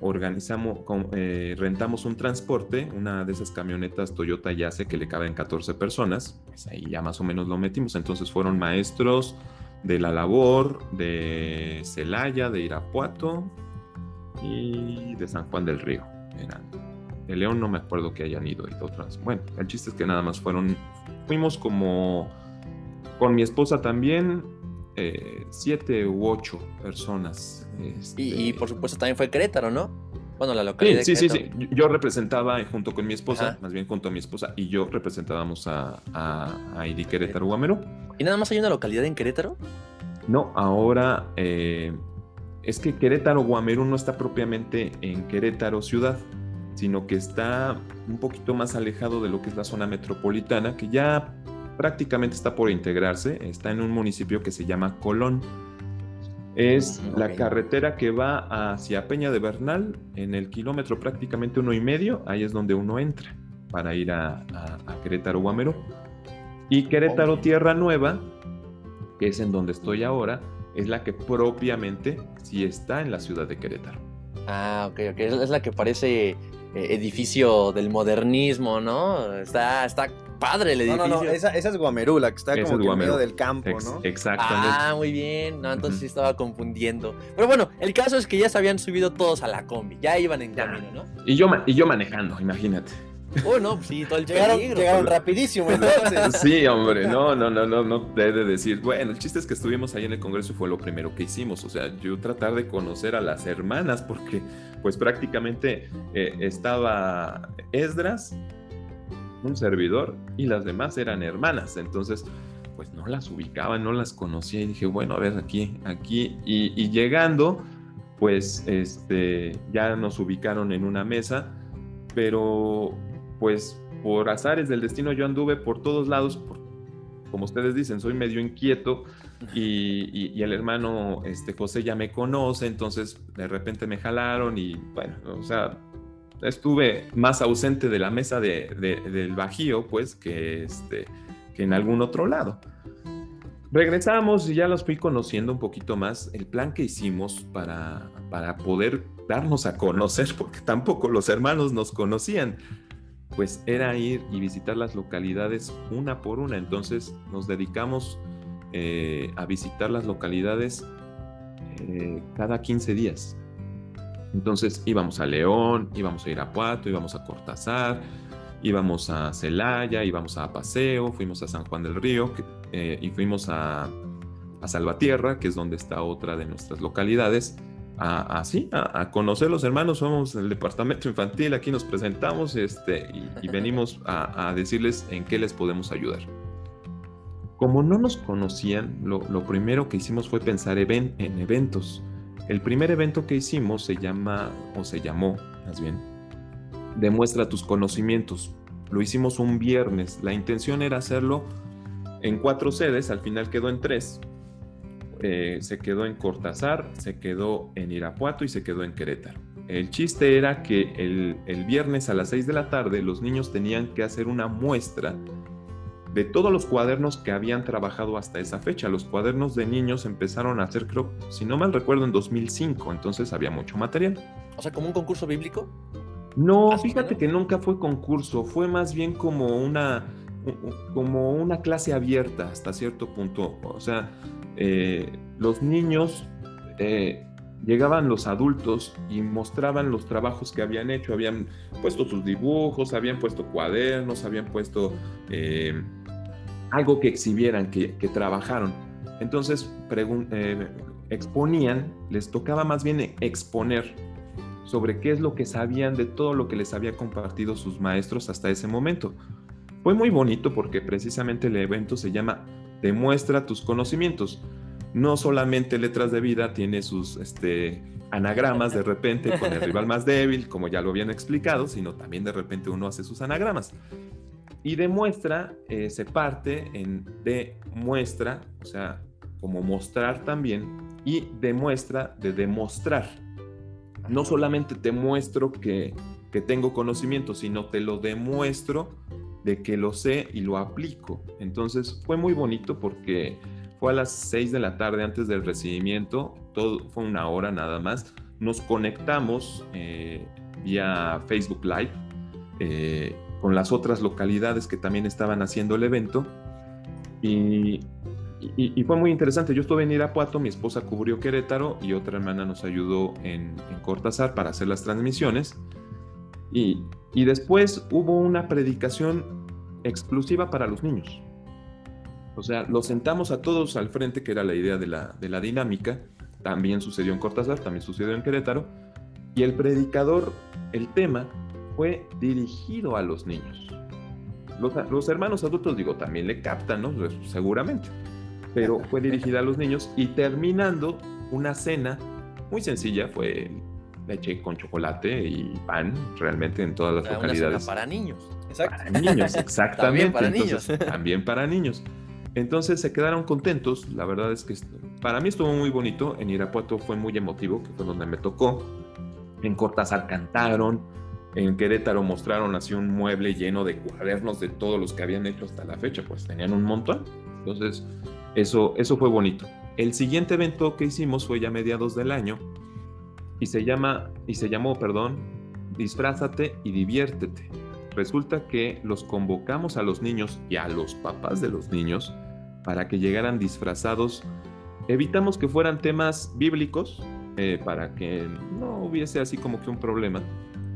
organizamos, eh, rentamos un transporte, una de esas camionetas Toyota Yace que le caben 14 personas, pues ahí ya más o menos lo metimos. Entonces fueron maestros, de La Labor, de Celaya, de Irapuato y de San Juan del Río. De León no me acuerdo que hayan ido y otras. Bueno, el chiste es que nada más fueron, fuimos como con mi esposa también, eh, siete u ocho personas. y, este por supuesto también fue Querétaro, ¿no? Bueno, la localidad. Sí, sí, sí, Yo representaba junto con mi esposa, más bien junto a mi esposa, y yo representábamos a, a, Idi Querétaro Guamero. ¿Y nada más hay una localidad en Querétaro? No, ahora eh, es que Querétaro Guamerú no está propiamente en Querétaro ciudad, sino que está un poquito más alejado de lo que es la zona metropolitana, que ya prácticamente está por integrarse, está en un municipio que se llama Colón. Es la carretera que va hacia Peña de Bernal, en el kilómetro prácticamente uno y medio, ahí es donde uno entra para ir a, Querétaro Guamero. Y Querétaro Tierra Nueva, que es en donde estoy ahora, es la que propiamente sí está en la ciudad de Querétaro. Ah, ok, ok. Es la que parece eh, edificio del modernismo, ¿no? Está, está padre el edificio. No, no, esa, es Guamerú, la que está como en medio del campo, ¿no? exactamente. Ah, muy bien. No, entonces sí estaba confundiendo. Pero bueno, el caso es que ya se habían subido todos a la combi, ya iban en camino, ¿no? Y yo, y yo manejando, imagínate. Oh, no, pues sí, todo el llegaron, llegaron rapidísimo entonces. Sí, hombre, no, no, no, no, no debe decir. Bueno, el chiste es que estuvimos ahí en el Congreso y fue lo primero que hicimos. O sea, yo tratar de conocer a las hermanas porque pues prácticamente eh, estaba Esdras, un servidor y las demás eran hermanas. Entonces, pues no las ubicaba, no las conocía y dije, bueno, a ver, aquí, aquí. Y, y llegando, pues este, ya nos ubicaron en una mesa, pero pues por azares del destino yo anduve por todos lados, como ustedes dicen, soy medio inquieto y, el hermano este, José ya me conoce, entonces de repente me jalaron y bueno, o sea, estuve más ausente de la mesa del Bajío, pues, que, este, que en algún otro lado. Regresamos y ya los fui conociendo un poquito más. El plan que hicimos para, para poder darnos a conocer, porque tampoco los hermanos nos conocían pues era ir y visitar las localidades una por una. Entonces nos dedicamos eh, a visitar las localidades eh, cada 15 días. Entonces íbamos a León, íbamos a Irapuato, íbamos a Cortázar, íbamos a Celaya, íbamos a Paseo, fuimos a San Juan del Río eh, y fuimos a, a Salvatierra, que es donde está otra de nuestras localidades a, a, conocer los hermanos, somos el departamento infantil, aquí nos presentamos este, y, venimos a, decirles en qué les podemos ayudar. Como no nos conocían, lo, primero que hicimos fue pensar en eventos. El primer evento que hicimos se llama, o se llamó más bien, Demuestra tus conocimientos. Lo hicimos un viernes. La intención era hacerlo en cuatro sedes, al final quedó en tres, eh, se quedó en Cortázar, se quedó en Irapuato y se quedó en Querétaro. El chiste era que el, viernes a las 6 de la tarde los niños tenían que hacer una muestra de todos los cuadernos que habían trabajado hasta esa fecha. Los cuadernos de niños empezaron a hacer, creo, si no mal recuerdo, en 2005, entonces había mucho material. O sea, como un concurso bíblico. No, fíjate que nunca fue concurso, fue más bien como una, como una clase abierta hasta cierto punto. O sea, eh, los niños, eh, llegaban los adultos y mostraban los trabajos que habían hecho, habían puesto sus dibujos, habían puesto cuadernos, habían puesto eh, algo que exhibieran, que, trabajaron. Entonces exponían, les tocaba más bien exponer sobre qué es lo que sabían de todo lo que les había compartido sus maestros hasta ese momento. Fue muy bonito porque precisamente el evento se llama demuestra tus conocimientos. No solamente letras de vida tiene sus este, anagramas de repente con el rival más débil, como ya lo habían explicado, sino también de repente uno hace sus anagramas. Y demuestra eh, se parte en demuestra, o sea, como mostrar también, y demuestra de demostrar. No solamente te muestro que, que tengo conocimiento, sino te lo demuestro de que lo sé y lo aplico. Entonces fue muy bonito porque fue a las 6 de la tarde antes del recibimiento, todo fue una hora nada más. Nos conectamos eh, vía Facebook Live eh, con las otras localidades que también estaban haciendo el evento y, fue muy interesante. Yo estuve en Irapuato, mi esposa cubrió Querétaro y otra hermana nos ayudó en, en Cortázar para hacer las transmisiones. Y, después hubo una predicación exclusiva para los niños. O sea, los sentamos a todos al frente, que era la idea de la, de la dinámica. También sucedió en Cortázar, también sucedió en Querétaro. Y el predicador, el tema, fue dirigido a los niños. Los, los, hermanos adultos, digo, también le captan, ¿no? Pues, seguramente. Pero fue dirigida a los niños y terminando una cena muy sencilla, fue leche con chocolate y pan, realmente en todas las localidades. cena para niños. Exacto. Para niños, exactamente. También para Entonces, niños. También para niños. Entonces se quedaron contentos. La verdad es que para mí estuvo muy bonito. En Irapuato fue muy emotivo, que fue donde me tocó. En Cortázar cantaron. En Querétaro mostraron así un mueble lleno de cuadernos de todos los que habían hecho hasta la fecha. Pues tenían un montón. Entonces, eso, eso fue bonito. El siguiente evento que hicimos fue ya a mediados del año. Y se llama, y se llamó, perdón, Disfrázate y diviértete resulta que los convocamos a los niños y a los papás de los niños para que llegaran disfrazados. Evitamos que fueran temas bíblicos eh, para que no hubiese así como que un problema.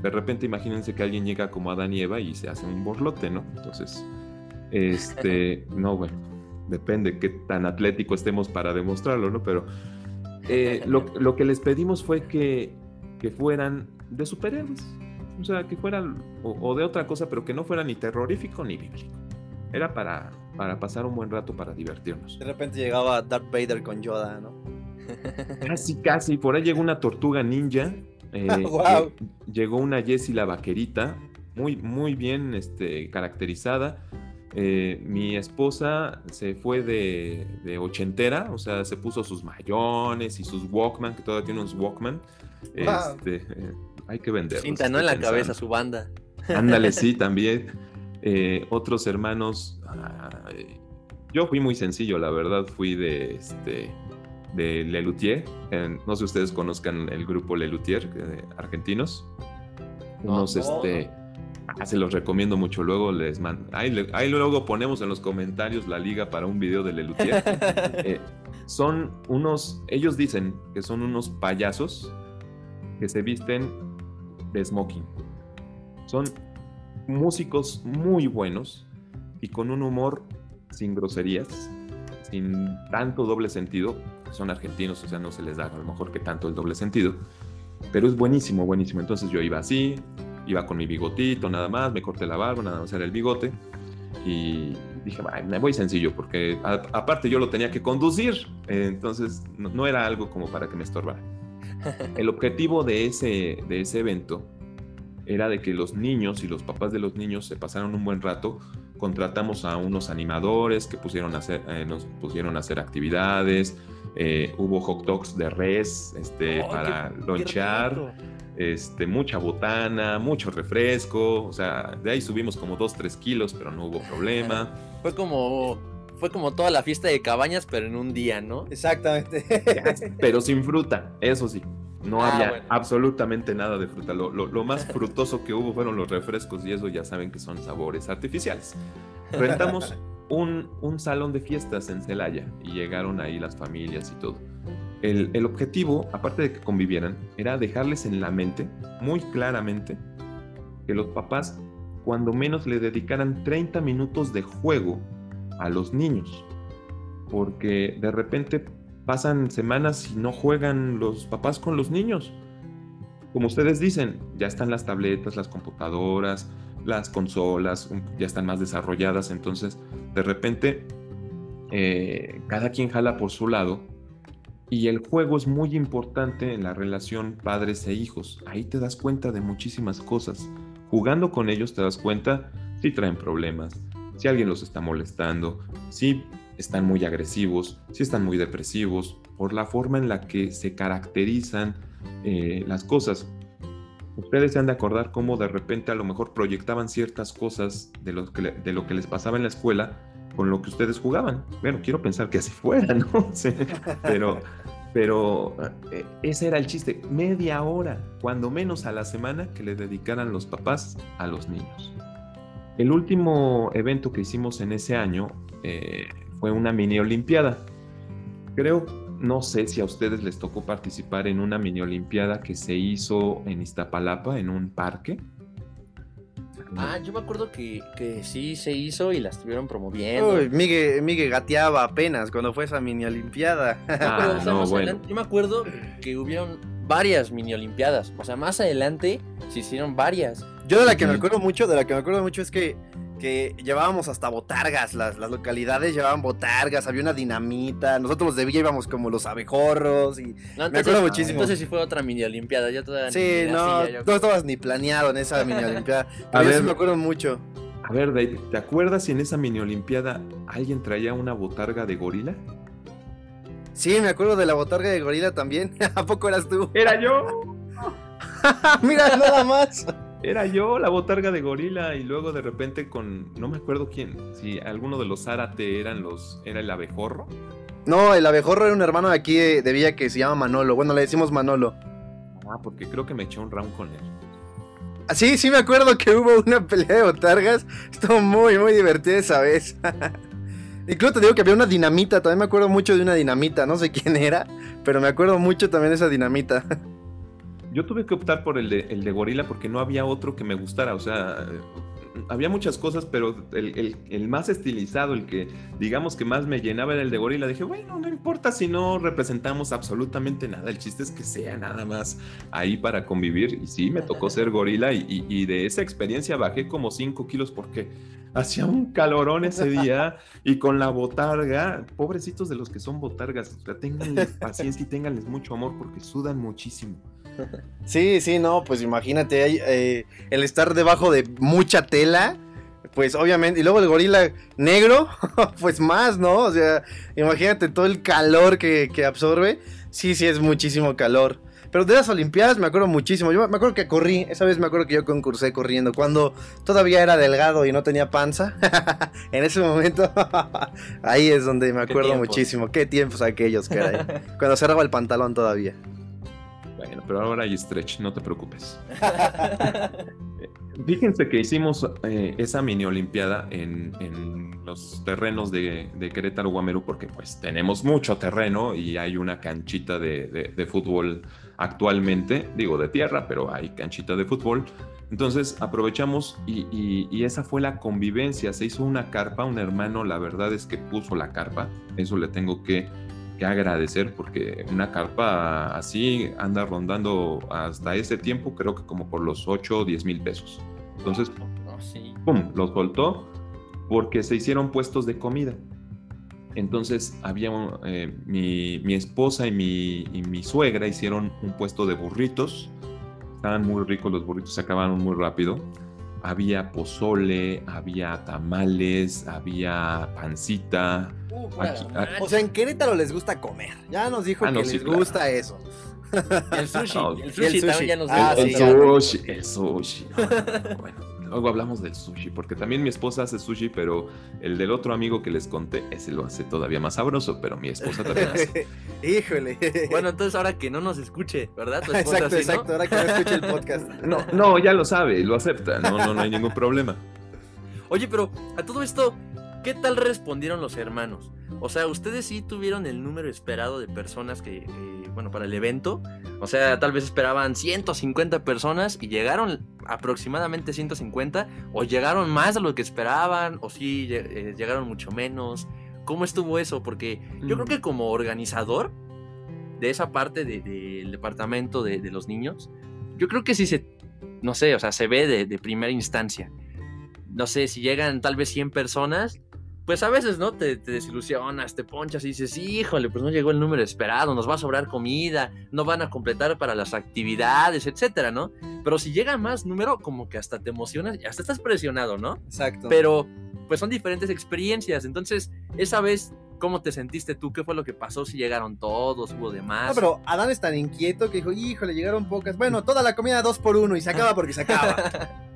De repente imagínense que alguien llega como Adán y Eva y se hace un borlote, ¿no? Entonces, este, no, bueno, depende qué tan atlético estemos para demostrarlo, ¿no? Pero eh, lo, lo que les pedimos fue que, que fueran de superhéroes. O sea, que fueran o, o de otra cosa, pero que no fuera ni terrorífico ni bíblico. Era para, para pasar un buen rato, para divertirnos. De repente llegaba Darth Vader con Yoda, ¿no? Casi, casi. Por ahí llegó una tortuga ninja. eh, Guau. lle- Llegó una Jessie la vaquerita. Muy, muy bien este, caracterizada. Eh, mi esposa se fue de, de ochentera, o sea, se puso sus mayones y sus Walkman, que todavía tiene unos Walkman. Wow. Este, eh, hay que venderlos. Cinta, ¿no? En la pensando. cabeza su banda. Ándale, sí, también. Eh, otros hermanos. ay, yo fui muy sencillo, la verdad. Fui de este de Lelutier. Eh, no sé si ustedes conozcan el grupo Lelutier, eh, argentinos. No, Unos, no. este. ah, se los recomiendo mucho. Luego les mando. Ahí, le- ahí luego ponemos en los comentarios la liga para un video de Lelutier. Eh, son unos, ellos dicen que son unos payasos que se visten de smoking. Son músicos muy buenos y con un humor sin groserías, sin tanto doble sentido. Son argentinos, o sea, no se les da a lo mejor que tanto el doble sentido, pero es buenísimo, buenísimo. Entonces yo iba así, iba con mi bigotito nada más, me corté la barba, nada más era el bigote y dije, "Ay, me voy sencillo porque a- aparte yo lo tenía que conducir, entonces no, no era algo como para que me estorbara. El objetivo de ese, de ese evento era de que los niños y los papás de los niños se pasaran un buen rato. Contratamos a unos animadores que pusieron a hacer, eh, nos pusieron a hacer actividades. eh, hubo hot dogs de res este, Oh, para qué- lonchar este, mucha botana, mucho refresco, o sea, de ahí subimos como 2, 3 kilos, pero no hubo problema. Fue como. Fue como toda la fiesta de cabañas, pero en un día, ¿no? Exactamente. pero sin fruta, eso sí. No Ah, había bueno. absolutamente nada de fruta. Lo, lo- lo más frutoso que hubo fueron los refrescos y eso ya saben que son sabores artificiales. Rentamos un, un salón de fiestas en Celaya y llegaron ahí las familias y todo. El, el objetivo, aparte de que convivieran, era dejarles en la mente, muy claramente, que los papás, cuando menos le dedicaran 30 minutos de juego a los niños. Porque de repente pasan semanas y no juegan los papás con los niños. Como ustedes dicen, ya están las tabletas, las computadoras, las consolas, ya están más desarrolladas, entonces de repente eh, cada quien jala por su lado y el juego es muy importante en la relación padres e hijos. Ahí te das cuenta de muchísimas cosas. Jugando con ellos te das cuenta si traen problemas, si alguien los está molestando, si están muy agresivos, si están muy depresivos, por la forma en la que se caracterizan eh, las cosas. Ustedes se han de acordar cómo de repente a lo mejor proyectaban ciertas cosas de lo que, les pasaba en la escuela con lo que ustedes jugaban. Bueno, quiero pensar que así fuera, ¿no? Pero, pero eh, ese era el chiste. Media hora, cuando menos a la semana, que le dedicaran los papás a los niños. El último evento que hicimos en ese año eh, fue una mini olimpiada. Creo, no sé si a ustedes les tocó participar en una mini olimpiada que se hizo en Iztapalapa, en un parque. Ah, yo me acuerdo que, que sí se hizo y la estuvieron promoviendo. Uy, Migue, Migue gateaba apenas cuando fue esa mini olimpiada. Ah, o sea, no, bueno. adelante, yo me acuerdo que hubieron varias mini olimpiadas. O sea, más adelante se hicieron varias. Yo de la que me acuerdo mucho, de la que me acuerdo mucho es que, que llevábamos hasta botargas, las, las localidades llevaban botargas, había una dinamita, nosotros los de Villa íbamos como los abejorros y No, me acuerdo muchísimo. Entonces sí fue otra mini olimpiada. Yo todavía Sí, ni no, nacía, yo no estabas ni planeado en esa mini olimpiada. A ver. me acuerdo mucho. A ver, Dave, ¿te acuerdas si en esa mini olimpiada alguien traía una botarga de gorila? Sí, me acuerdo de la botarga de gorila también. ¿A poco eras tú? Era yo. Mira, nada más. Era yo la botarga de gorila y luego de repente con no me acuerdo quién, si alguno de los Zárate eran los era el abejorro. No, el abejorro era un hermano de aquí de, de Villa que se llama Manolo. Bueno, le decimos Manolo. Ah, porque creo que me eché un round con él. Ah, Sí, sí me acuerdo que hubo una pelea de botargas. Estuvo muy, muy divertida esa vez. Incluso te digo que había una dinamita. También me acuerdo mucho de una dinamita. No sé quién era, pero me acuerdo mucho también de esa dinamita. Yo tuve que optar por el de, el de gorila porque no había otro que me gustara. O sea, había muchas cosas, pero el, más estilizado, el que digamos que más me llenaba era el de gorila. Dije, bueno, no importa si no representamos absolutamente nada. El chiste es que sea nada más ahí para convivir. Y sí, me tocó ser gorila y, de esa experiencia bajé como 5 kilos porque hacía un calorón ese día y con la botarga, pobrecitos de los que son botargas, o sea, ténganles paciencia y ténganles mucho amor porque sudan muchísimo. Sí, sí, no, pues imagínate, eh, el estar debajo de mucha tela, pues obviamente, y luego el gorila negro, pues más, ¿no? O sea, imagínate todo el calor que, que absorbe, sí, sí, es muchísimo calor. Pero de las Olimpiadas me acuerdo muchísimo, yo me acuerdo que corrí, esa vez me acuerdo que yo concursé corriendo, cuando todavía era delgado y no tenía panza, en ese momento, ahí es donde me acuerdo muchísimo, qué tiempos aquellos, caray, cuando cerraba el pantalón todavía. Bueno, pero ahora hay stretch, no te preocupes. Fíjense que hicimos eh, esa mini olimpiada en, en los terrenos de, de Querétaro Guamerú porque pues tenemos mucho terreno y hay una canchita de, de- de fútbol actualmente, digo de tierra, pero hay canchita de fútbol. Entonces aprovechamos y, y- y esa fue la convivencia. Se hizo una carpa, un hermano, la verdad es que puso la carpa, eso le tengo que, que agradecer porque una carpa así anda rondando hasta ese tiempo, creo que como por los 8 o 10 mil pesos. Entonces, No, sí. ¡pum!, lo soltó porque se hicieron puestos de comida. Entonces, había eh, mi, mi esposa y mi, y mi suegra hicieron un puesto de burritos. Estaban muy ricos los burritos, se acabaron muy rápido. Había pozole, había tamales, había pancita. Uh, pura Aquí- garnacha. O sea, en Querétaro les gusta comer. Ya nos dijo Ah, no, que sí, les claro. gusta eso. el sushi. No, el y el sushi sushi. también ya nos Ah, gusta. el sí, sushi, el sushi. No, no, no, bueno, luego hablamos del sushi, porque también mi esposa hace sushi, pero el del otro amigo que les conté, ese lo hace todavía más sabroso, pero mi esposa también hace. Híjole. Bueno, entonces ahora que no nos escuche, ¿verdad? Tu esposa exacto, sí, ¿no? exacto. Ahora que no escuche el podcast. No, no, ya lo sabe, lo acepta, no, no, no hay ningún problema. Oye, pero a todo esto, ¿qué tal respondieron los hermanos? O sea, ¿ustedes sí tuvieron el número esperado de personas que, que, bueno, para el evento? O sea, tal vez esperaban 150 personas y llegaron aproximadamente 150, o llegaron más de lo que esperaban, o sí eh, llegaron mucho menos. ¿Cómo estuvo eso? Porque yo creo que como organizador de esa parte de- del departamento de, de los niños, yo creo que sí se, no sé, o sea, se ve de, de primera instancia. No sé, si llegan tal vez 100 personas, pues a veces, ¿no? Te, te desilusionas, te ponchas y dices, híjole, pues no llegó el número esperado, nos va a sobrar comida, no van a completar para las actividades, etcétera, ¿no? Pero si llega más número, como que hasta te emocionas hasta estás presionado, ¿no? Exacto. Pero pues son diferentes experiencias. Entonces, esa vez, ¿cómo te sentiste tú? ¿Qué fue lo que pasó? Si llegaron todos, hubo de más. No, pero Adán es tan inquieto que dijo, híjole, llegaron pocas. Bueno, toda la comida dos por uno y se acaba porque se acaba.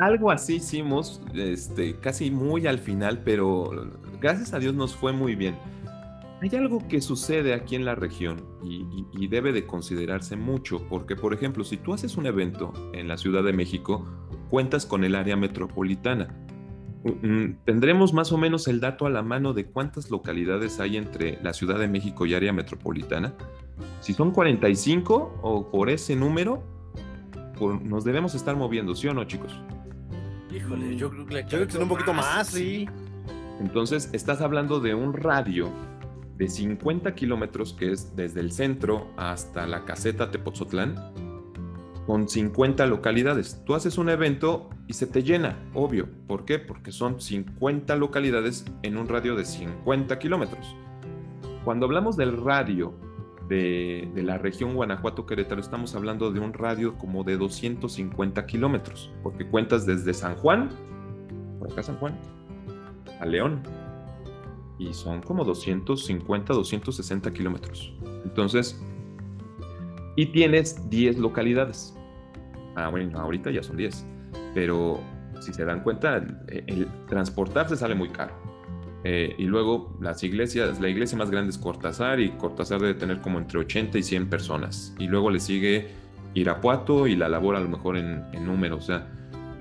Algo así hicimos, este, casi muy al final, pero gracias a Dios nos fue muy bien. Hay algo que sucede aquí en la región y, y- y debe de considerarse mucho, porque por ejemplo, si tú haces un evento en la Ciudad de México, cuentas con el área metropolitana. Mm, mm, Tendremos más o menos el dato a la mano de cuántas localidades hay entre la Ciudad de México y área metropolitana. Si son 45 o por ese número, por- nos debemos estar moviendo, ¿sí o no, chicos? Híjole, yo creo que, Yo creo que son un poquito más, sí. Entonces, estás hablando de un radio de 50 kilómetros, que es desde el centro hasta la caseta Tepozotlán, con 50 localidades. Tú haces un evento y se te llena, obvio. ¿Por qué? Porque son 50 localidades en un radio de 50 kilómetros. Cuando hablamos del radio de, la región Guanajuato-Querétaro, estamos hablando de un radio como de 250 kilómetros, porque cuentas desde San Juan, por acá San Juan, a León, y son como 250, 260 kilómetros. Entonces, y tienes 10 localidades. Ah, bueno, ahorita ya son 10, pero si se dan cuenta, el transportarse sale muy caro. Eh, y luego las iglesias, la iglesia más grande es Cortázar y Cortázar debe tener como entre 80 y 100 personas. Y luego le sigue Irapuato y la labor a lo mejor en, en número, o sea,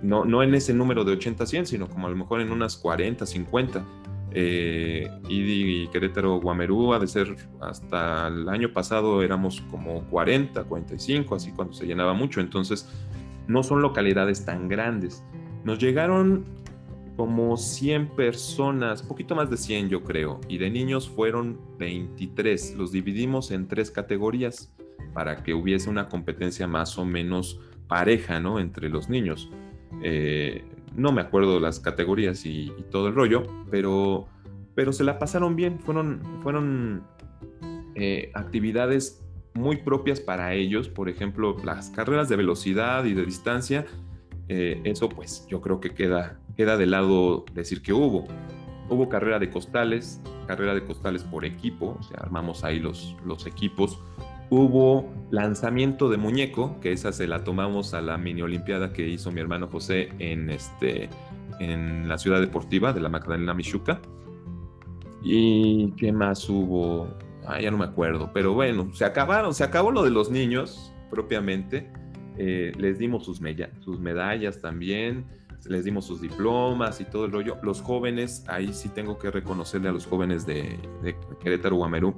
no, no en ese número de 80 a 100, sino como a lo mejor en unas 40, 50. Eh, y, Querétaro, Guamerú, ha de ser hasta el año pasado éramos como 40, 45, así cuando se llenaba mucho. Entonces, no son localidades tan grandes. Nos llegaron como 100 personas, poquito más de 100 yo creo, y de niños fueron 23. Los dividimos en tres categorías para que hubiese una competencia más o menos pareja, ¿no? Entre los niños. Eh, no me acuerdo las categorías y, todo el rollo, pero, pero se la pasaron bien. Fueron, fueron eh, actividades muy propias para ellos. Por ejemplo, las carreras de velocidad y de distancia. Eh, eso pues yo creo que queda, queda de lado decir que hubo. Hubo carrera de costales, carrera de costales por equipo, o sea, armamos ahí los, los equipos hubo lanzamiento de muñeco, que esa se la tomamos a la mini olimpiada que hizo mi hermano José en, este, en la ciudad deportiva de la Magdalena Michuca. ¿Y qué más hubo? Ah, ya no me acuerdo, pero bueno, se acabaron, se acabó lo de los niños propiamente. Eh, les dimos sus, sus medallas también, les dimos sus diplomas y todo el rollo. Los jóvenes, ahí sí tengo que reconocerle a los jóvenes de, de Querétaro, Guamerú,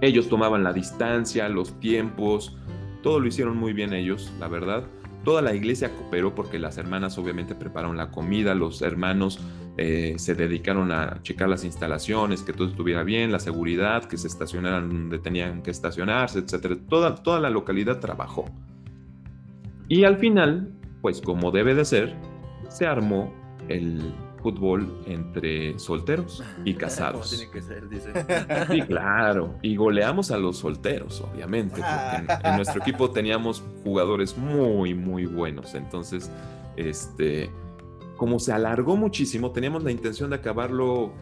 ellos tomaban la distancia, los tiempos, todo lo hicieron muy bien ellos, la verdad. Toda la iglesia cooperó porque las hermanas obviamente prepararon la comida, los hermanos eh, se dedicaron a checar las instalaciones, que todo estuviera bien, la seguridad, que se estacionaran donde tenían que estacionarse, etc. Toda, toda la localidad trabajó. Y al final, pues como debe de ser, se armó el fútbol entre solteros y casados. Tiene que ser, dice. Sí, claro. Y goleamos a los solteros, obviamente. Porque en, en, nuestro equipo teníamos jugadores muy, muy buenos. Entonces, este, como se alargó muchísimo, teníamos la intención de acabarlo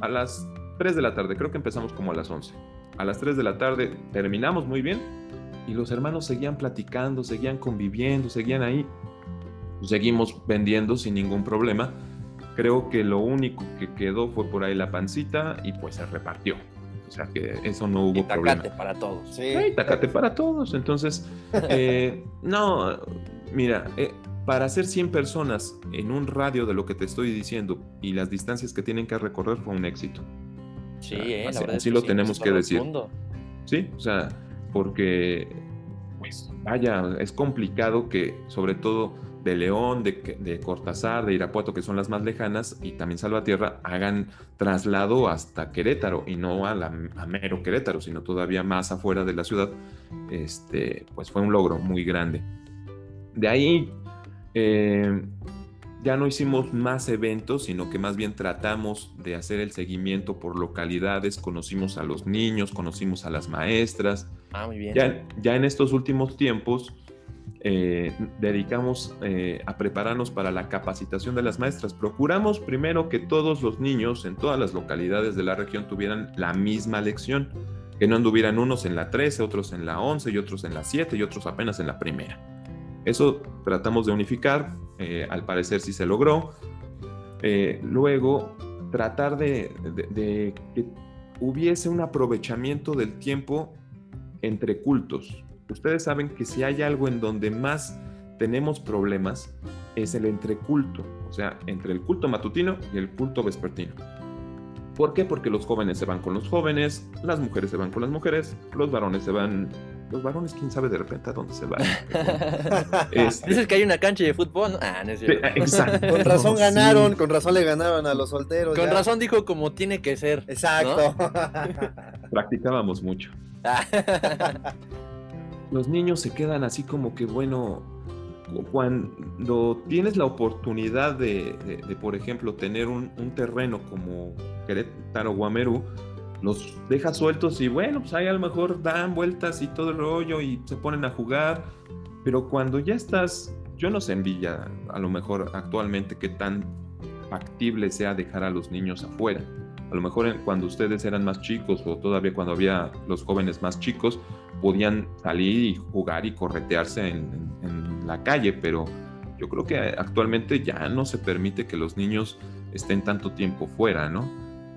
a las 3 de la tarde. Creo que empezamos como a las 11. A las 3 de la tarde terminamos muy bien y los hermanos seguían platicando, seguían conviviendo, seguían ahí. Seguimos vendiendo sin ningún problema creo que lo único que quedó fue por ahí la pancita y pues se repartió. O sea que eso no hubo y tacate problema. para todos. Sí, tacate para todos. Entonces, eh, no, mira, eh, para hacer 100 personas en un radio de lo que te estoy diciendo y las distancias que tienen que recorrer fue un éxito. Sí, eh, así, la verdad así es que lo sí, tenemos es que decir. mundo. Sí, o sea, porque, pues, vaya, es complicado que, sobre todo de León, de, de, Cortázar, de Irapuato, que son las más lejanas, y también Salvatierra, hagan traslado hasta Querétaro y no a, la, a mero Querétaro, sino todavía más afuera de la ciudad. Este, pues fue un logro muy grande. De ahí eh, ya no hicimos más eventos, sino que más bien tratamos de hacer el seguimiento por localidades, conocimos a los niños, conocimos a las maestras. Ah, muy bien. Ya, ya en estos últimos tiempos eh, dedicamos eh, a prepararnos para la capacitación de las maestras. Procuramos primero que todos los niños en todas las localidades de la región tuvieran la misma lección, que no anduvieran unos en la 13, otros en la 11 y otros en la 7 y otros apenas en la primera. Eso tratamos de unificar, eh, al parecer sí se logró. Luego, tratar de que hubiese un aprovechamiento del tiempo entre cultos, ustedes saben que si hay algo en donde más tenemos problemas es el entreculto, o sea, entre el culto matutino y el culto vespertino. ¿Por qué? Porque los jóvenes se van con los jóvenes, las mujeres se van con las mujeres, los varones se van... Los varones, quién sabe de repente a dónde se van. este... Dices que hay una cancha de fútbol. Ah, no es cierto. Exacto. Con razón ganaron, sí. con razón le ganaron a los solteros. Con ya. razón dijo como tiene que ser. Exacto. ¿no? Practicábamos mucho los niños se quedan así como que, bueno, cuando tienes la oportunidad de, por ejemplo, tener un, terreno como Querétaro Guamerú, los dejas sueltos y bueno, pues ahí a lo mejor dan vueltas y todo el rollo y se ponen a jugar, pero cuando ya estás, yo no sé en Villa, a lo mejor actualmente qué tan factible sea dejar a los niños afuera. A lo mejor cuando ustedes eran más chicos o todavía cuando había los jóvenes más chicos, podían salir y jugar y corretearse en, la calle, pero yo creo que actualmente ya no se permite que los niños estén tanto tiempo fuera, ¿no?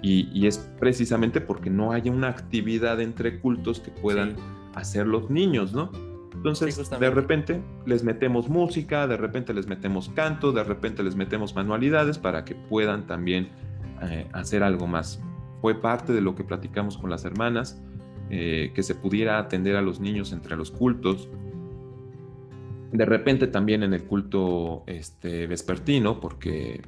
Y, es precisamente porque no haya una actividad entre cultos que puedan hacer los niños, ¿no? Entonces, de repente les metemos música, de repente les metemos canto, de repente les metemos manualidades para que puedan también eh, hacer algo más. Fue parte de lo que platicamos con las hermanas, eh, que se pudiera atender a los niños entre los cultos. De repente también en el culto este, vespertino, porque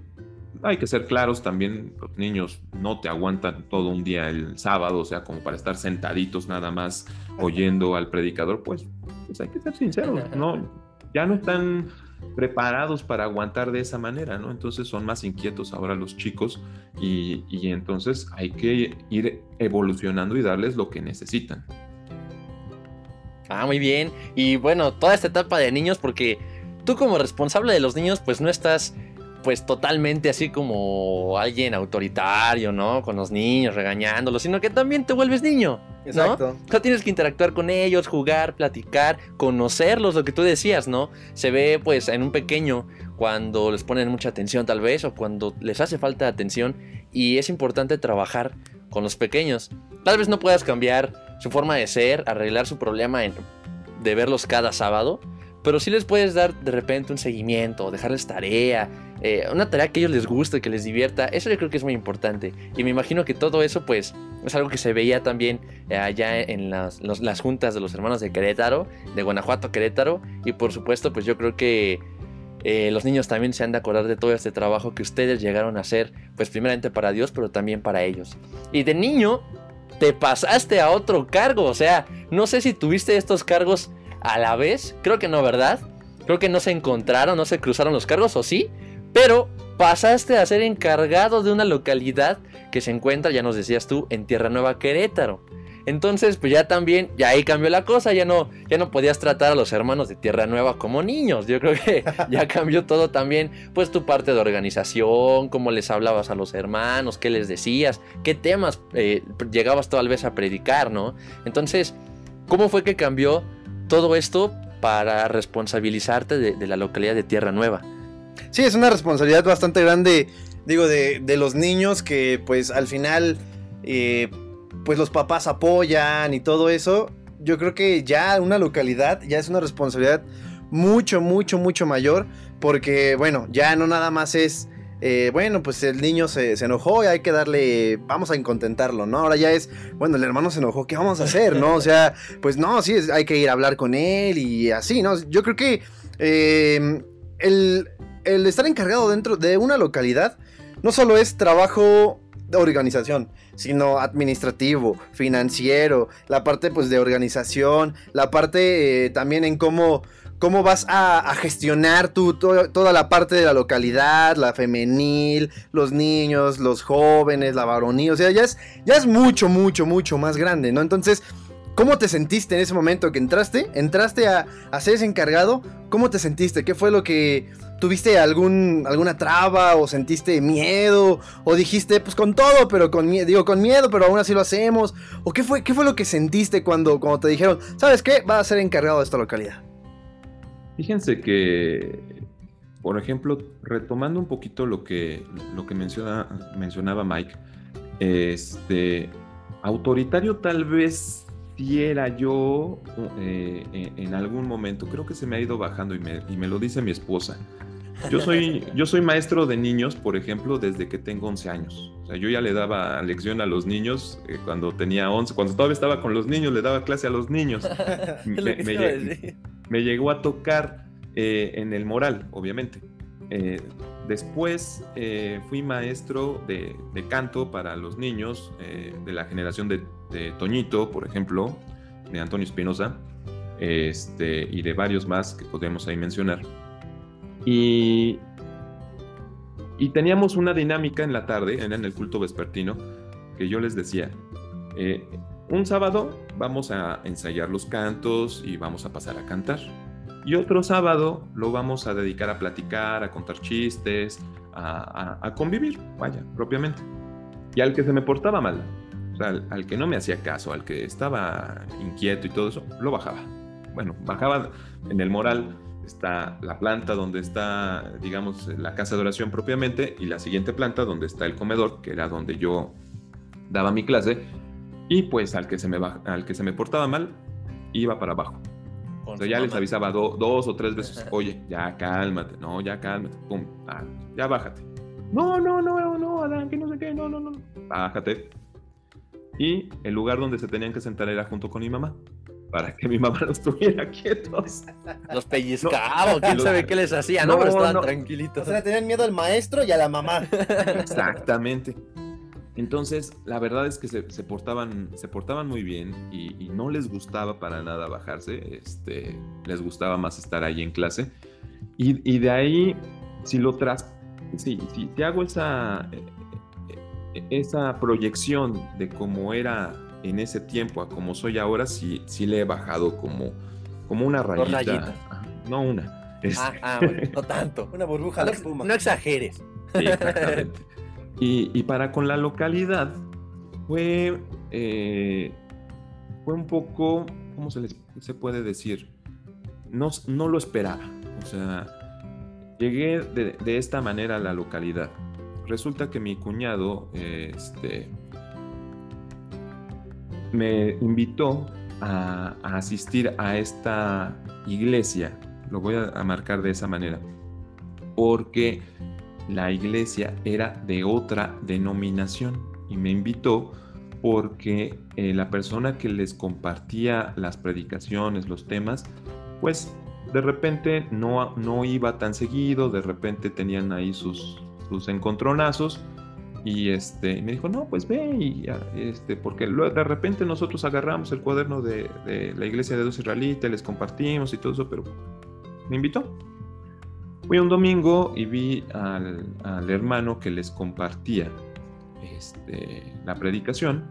hay que ser claros, también los niños no te aguantan todo un día el sábado, o sea, como para estar sentaditos nada más oyendo al predicador, pues, pues hay que ser sinceros, no, ya no están preparados para aguantar de esa manera, ¿no? Entonces son más inquietos ahora los chicos y, y entonces hay que ir evolucionando y darles lo que necesitan. Ah, muy bien. Y bueno, toda esta etapa de niños, porque tú como responsable de los niños, pues no estás pues totalmente así como alguien autoritario, ¿no? Con los niños, regañándolos, sino que también te vuelves niño. ¿no? Exacto. O sea, tienes que interactuar con ellos, jugar, platicar, conocerlos, lo que tú decías, ¿no? Se ve pues en un pequeño cuando les ponen mucha atención tal vez o cuando les hace falta atención y es importante trabajar con los pequeños. Tal vez no puedas cambiar su forma de ser, arreglar su problema de verlos cada sábado, pero sí les puedes dar de repente un seguimiento, dejarles tarea, eh, una tarea que a ellos les guste, que les divierta. Eso yo creo que es muy importante. Y me imagino que todo eso, pues, es algo que se veía también eh, allá en las, juntas de los hermanos de Querétaro, de Guanajuato, Querétaro. Y por supuesto, pues yo creo que eh, los niños también se han de acordar de todo este trabajo que ustedes llegaron a hacer, pues primeramente para Dios, pero también para ellos. Y de niño te pasaste a otro cargo, o sea, no sé si tuviste estos cargos a la vez. Creo que no, ¿verdad? Creo que no se encontraron, no se cruzaron los cargos, ¿o sí? Pero pasaste a ser encargado de una localidad que se encuentra, ya nos decías tú, en Tierra Nueva Querétaro. Entonces, pues ya también, ya ahí cambió la cosa, ya no, ya no podías tratar a los hermanos de Tierra Nueva como niños. Yo creo que ya cambió todo también, pues tu parte de organización, cómo les hablabas a los hermanos, qué les decías, qué temas eh, llegabas tal vez a predicar, ¿no? Entonces, ¿cómo fue que cambió todo esto para responsabilizarte de, la localidad de Tierra Nueva. Sí, es una responsabilidad bastante grande, digo, de, los niños que pues al final, eh, pues los papás apoyan y todo eso. Yo creo que ya una localidad ya es una responsabilidad mucho, mucho, mucho mayor, porque bueno, ya no nada más es eh, bueno, pues el niño se, enojó y hay que darle, vamos a incontentarlo, ¿no? Ahora ya es, bueno, el hermano se enojó, ¿qué vamos a hacer, no? O sea, pues no, sí, hay que ir a hablar con él y así, ¿no? Yo creo que eh, el, el estar encargado dentro de una localidad no solo es trabajo de organización, sino administrativo, financiero, la parte pues de organización, la parte eh, también en cómo cómo vas a, gestionar tú toda la parte de la localidad, la femenil, los niños, los jóvenes, la varonil, o sea, ya es, ya es mucho, mucho, mucho más grande, ¿no? Entonces, ¿cómo te sentiste en ese momento que entraste? ¿Entraste a, ser ese encargado? ¿Cómo te sentiste? ¿Qué fue lo que... ¿Tuviste algún, alguna traba o sentiste miedo? ¿O dijiste, pues con todo, pero con miedo, digo, con miedo, pero aún así lo hacemos? ¿O qué fue, qué fue lo que sentiste cuando, cuando te dijeron, ¿sabes qué? Va a ser encargado de esta localidad. Fíjense que, por ejemplo, retomando un poquito lo que, lo que menciona, mencionaba Mike, este, autoritario tal vez si era yo eh, en algún momento, creo que se me ha ido bajando y me, y me lo dice mi esposa. Yo soy, yo soy maestro de niños, por ejemplo, desde que tengo 11 años. O sea, yo ya le daba lección a los niños eh, cuando tenía 11, cuando todavía estaba con los niños, le daba clase a los niños. me, llegó a tocar eh, en el moral, obviamente. Eh, después fui maestro de, canto para los niños de la generación de, de, Toñito, por ejemplo, de Antonio Espinosa, este, y de varios más que podemos ahí mencionar. Y, y teníamos una dinámica en la tarde, en el culto vespertino, que yo les decía, eh, un sábado vamos a ensayar los cantos y vamos a pasar a cantar. Y otro sábado lo vamos a dedicar a platicar, a contar chistes, a, convivir, vaya, propiamente. Y al que se me portaba mal, al, que no me hacía caso, al que estaba inquieto y todo eso, lo bajaba. Bueno, bajaba en el moral, está la planta donde está, digamos, la casa de oración propiamente, y la siguiente planta donde está el comedor, que era donde yo daba mi clase, y pues al que se me, al que se me portaba mal, iba para abajo. O sea, ya les avisaba dos o tres veces, oye, ya cálmate, no, ya cálmate, pum, ah, ya bájate. No, no, no, no, Adán, que no sé qué, no, no, no, bájate. Y el lugar donde se tenían que sentar era junto con mi mamá, para que mi mamá los tuviera quietos. Los pellizcaba, quién sabe qué les hacía, ¿no? Pero estaban tranquilitos. O sea, tenían miedo al maestro y a la mamá. Exactamente. Entonces, la verdad es que se, portaban, se portaban muy bien y, no les gustaba para nada bajarse, este, les gustaba más estar ahí en clase. Y, de ahí, si lo tras, si, si, hago esa, eh, eh, esa proyección de cómo era en ese tiempo a como soy ahora, sí, sí le he bajado como, como una rayita. No una. Ah, este. ah no tanto. Una burbuja no, de espuma. No exageres. exactamente. Y, para con la localidad fue, eh, fue un poco, ¿cómo se, se puede decir? No, no, lo esperaba. O sea, llegué de, esta manera a la localidad. Resulta que mi cuñado este, me invitó a, asistir a esta iglesia. Lo voy a marcar de esa manera. Porque la iglesia era de otra denominación y me invitó porque eh, la persona que les compartía las predicaciones, los temas, pues de repente no, no iba tan seguido, de repente tenían ahí sus, sus encontronazos y este, me dijo, no, pues ve, y, este, porque de repente nosotros agarramos el cuaderno de, de la iglesia de Dios israelita, les compartimos y todo eso, pero me invitó. Fui un domingo y vi al, hermano que les compartía este, la predicación.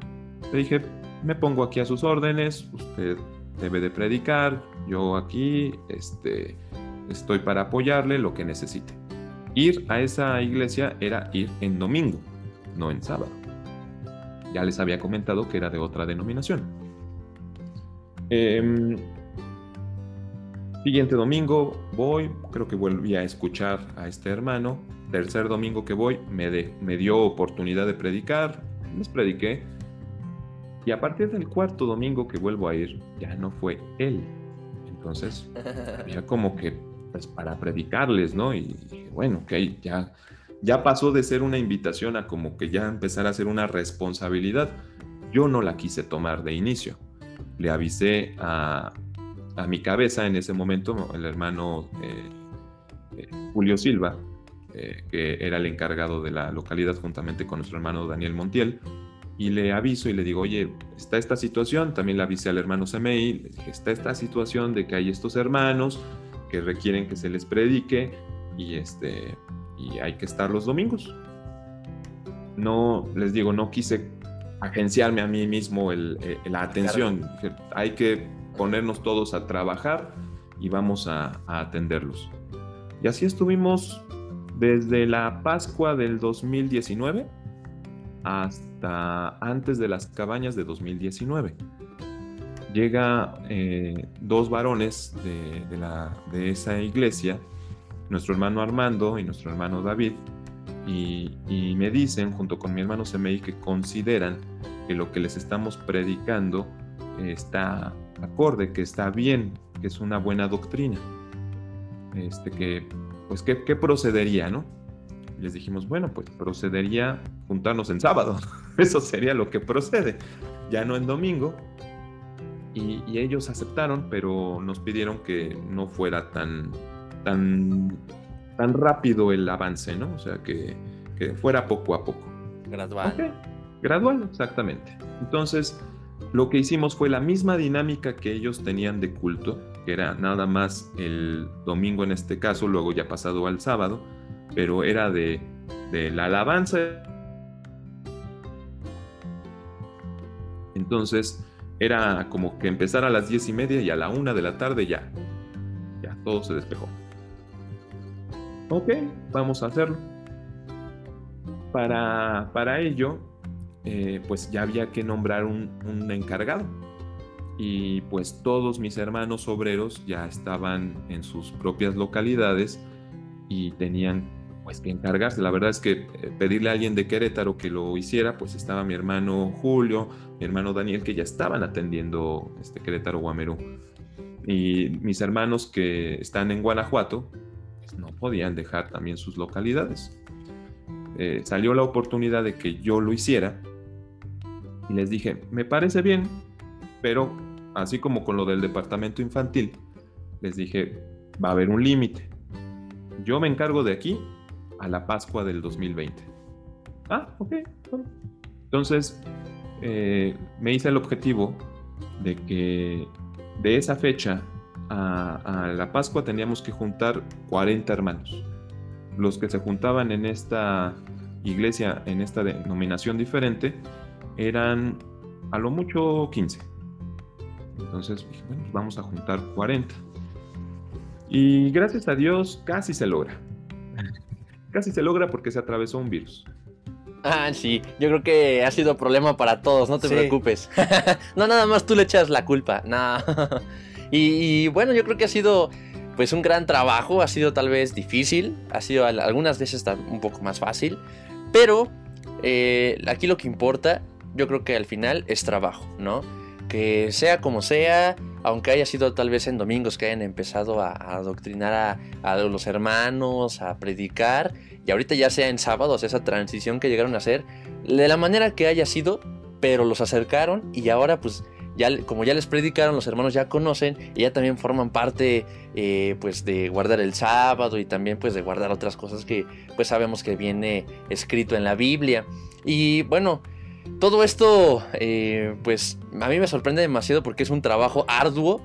Le dije, me pongo aquí a sus órdenes, usted debe de predicar, yo aquí este, estoy para apoyarle lo que necesite. Ir a esa iglesia era ir en domingo, no en sábado. Ya les había comentado que era de otra denominación. Eh, Siguiente domingo voy, creo que volví a escuchar a este hermano. Tercer domingo que voy, me, me dio oportunidad de predicar, les prediqué. Y a partir del cuarto domingo que vuelvo a ir, ya no fue él. Entonces, ya como que pues, para predicarles, ¿no? Y dije, bueno, ok, ya, ya pasó de ser una invitación a como que ya empezar a ser una responsabilidad. Yo no la quise tomar de inicio. Le avisé a, a mi cabeza en ese momento el hermano eh, eh, Julio Silva, eh, que era el encargado de la localidad juntamente con nuestro hermano Daniel Montiel, y le aviso y le digo, oye, está esta situación, también le avisé al hermano Semei, le dije, está esta situación de que hay estos hermanos que requieren que se les predique y, este, y hay que estar los domingos. No, les digo, no quise agenciarme a mí mismo la atención, hay que ponernos todos a trabajar y vamos a, atenderlos. Y así estuvimos desde la Pascua del 2019 hasta antes de las cabañas de 2019. Llega eh, dos varones de, la, de, esa iglesia, nuestro hermano Armando y nuestro hermano David, y, y me dicen, junto con mi hermano Semei, que consideran que lo que les estamos predicando está acorde, que está bien, que es una buena doctrina. Este, que, pues, ¿qué, procedería, no? Les dijimos, bueno, pues procedería juntarnos en sábado. Eso sería lo que procede, ya no en domingo. Y, ellos aceptaron, pero nos pidieron que no fuera tan, tan, tan rápido el avance, ¿no? O sea, que, que fuera poco a poco. Gradual. Gradual, exactamente. Entonces, lo que hicimos fue la misma dinámica que ellos tenían de culto, que era nada más el domingo en este caso, luego ya pasado al sábado, pero era de, de la alabanza. Entonces era como que empezar a las diez y media y a la una de la tarde ya, ya todo se despejó. Ok, vamos a hacerlo. Para, para ello, eh, pues ya había que nombrar un, encargado. Y pues todos mis hermanos obreros ya estaban en sus propias localidades y tenían pues que encargarse. La verdad es que eh, pedirle a alguien de Querétaro que lo hiciera, pues estaba mi hermano Julio, mi hermano Daniel, que ya estaban atendiendo este Querétaro Guamerú. Y mis hermanos que están en Guanajuato, pues no podían dejar también sus localidades. Eh, salió la oportunidad de que yo lo hiciera y les dije, me parece bien, pero así como con lo del departamento infantil, les dije, va a haber un límite. Yo me encargo de aquí a la Pascua del 2020. Ah, ok. Entonces, eh, me hice el objetivo de que de esa fecha a, a, la Pascua teníamos que juntar 40 hermanos. Los que se juntaban en esta iglesia, en esta denominación diferente, eran a lo mucho 15. Entonces dije, bueno, pues vamos a juntar 40. Y gracias a Dios casi se logra. Casi se logra porque se atravesó un virus. Ah, sí, yo creo que ha sido problema para todos, no te sí. preocupes. no, nada más tú le echas la culpa. No. y, bueno, yo creo que ha sido pues un gran trabajo, ha sido tal vez difícil, ha sido algunas veces un poco más fácil, pero eh, aquí lo que importa yo creo que al final es trabajo, ¿no? Que sea como sea, aunque haya sido tal vez en domingos que hayan empezado a, a adoctrinar a, a, los hermanos, a predicar, y ahorita ya sea en sábados, esa transición que llegaron a hacer, de la manera que haya sido, pero los acercaron y ahora pues ya, como ya les predicaron, los hermanos ya conocen y ya también forman parte eh, pues de guardar el sábado y también pues de guardar otras cosas que pues sabemos que viene escrito en la Biblia. Y bueno, todo esto, eh, pues a mí me sorprende demasiado porque es un trabajo arduo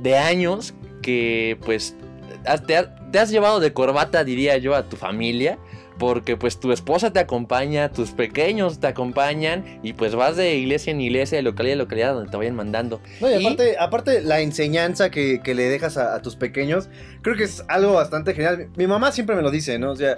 de años que pues te, te, has llevado de corbata, diría yo, a tu familia. Porque pues tu esposa te acompaña, tus pequeños te acompañan y pues vas de iglesia en iglesia, de localidad en localidad donde te vayan mandando. No, y, y aparte, aparte la enseñanza que, que le dejas a, a, tus pequeños, creo que es algo bastante genial. Mi mamá siempre me lo dice, ¿no? O sea,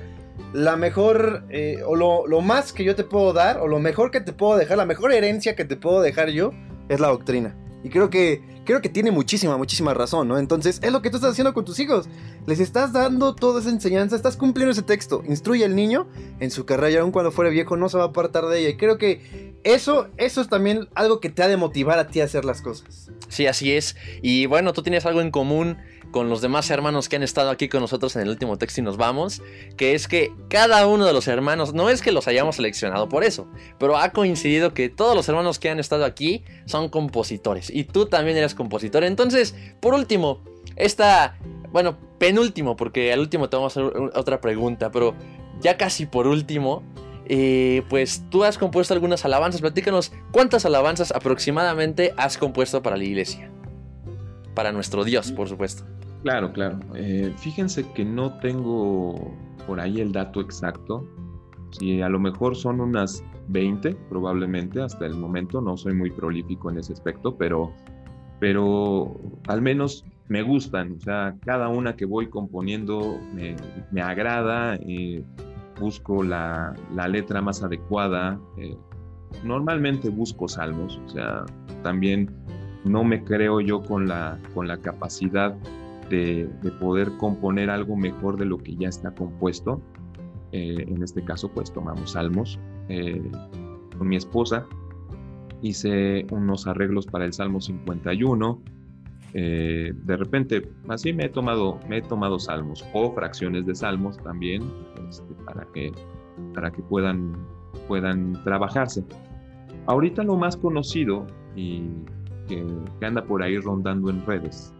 la mejor, eh, o lo, lo, más que yo te puedo dar, o lo mejor que te puedo dejar, la mejor herencia que te puedo dejar yo, es la doctrina. Y creo que, creo que tiene muchísima, muchísima razón, ¿no? Entonces, es lo que tú estás haciendo con tus hijos. Les estás dando toda esa enseñanza, estás cumpliendo ese texto. Instruye al niño en su carrera y aun cuando fuere viejo no se va a apartar de ella. Y creo que eso, eso es también algo que te ha de motivar a ti a hacer las cosas. Sí, así es. Y bueno, tú tienes algo en común con los demás hermanos que han estado aquí con nosotros en el último texto y nos vamos, que es que cada uno de los hermanos, no es que los hayamos seleccionado por eso, pero ha coincidido que todos los hermanos que han estado aquí son compositores y tú también eres compositor. Entonces, por último, esta, bueno, penúltimo, porque al último te vamos a hacer otra pregunta, pero ya casi por último, eh, pues tú has compuesto algunas alabanzas, platícanos cuántas alabanzas aproximadamente has compuesto para la iglesia. Para nuestro Dios, por supuesto. Claro, claro. Eh, fíjense que no tengo por ahí el dato exacto. Si a lo mejor son unas 20, probablemente hasta el momento. No soy muy prolífico en ese aspecto, pero, pero al menos me gustan. O sea, cada una que voy componiendo me, agrada. Eh, busco la, la, letra más adecuada. Eh, normalmente busco salmos. O sea, también no me creo yo con la, con la capacidad de, de, poder componer algo mejor de lo que ya está compuesto. Eh, en este caso, pues tomamos salmos. Eh, con mi esposa hice unos arreglos para el Salmo 51. Eh, de repente, así me he tomado, me he tomado salmos o fracciones de salmos también este, para que, para que puedan, puedan trabajarse. Ahorita lo más conocido y que anda por ahí rondando en redes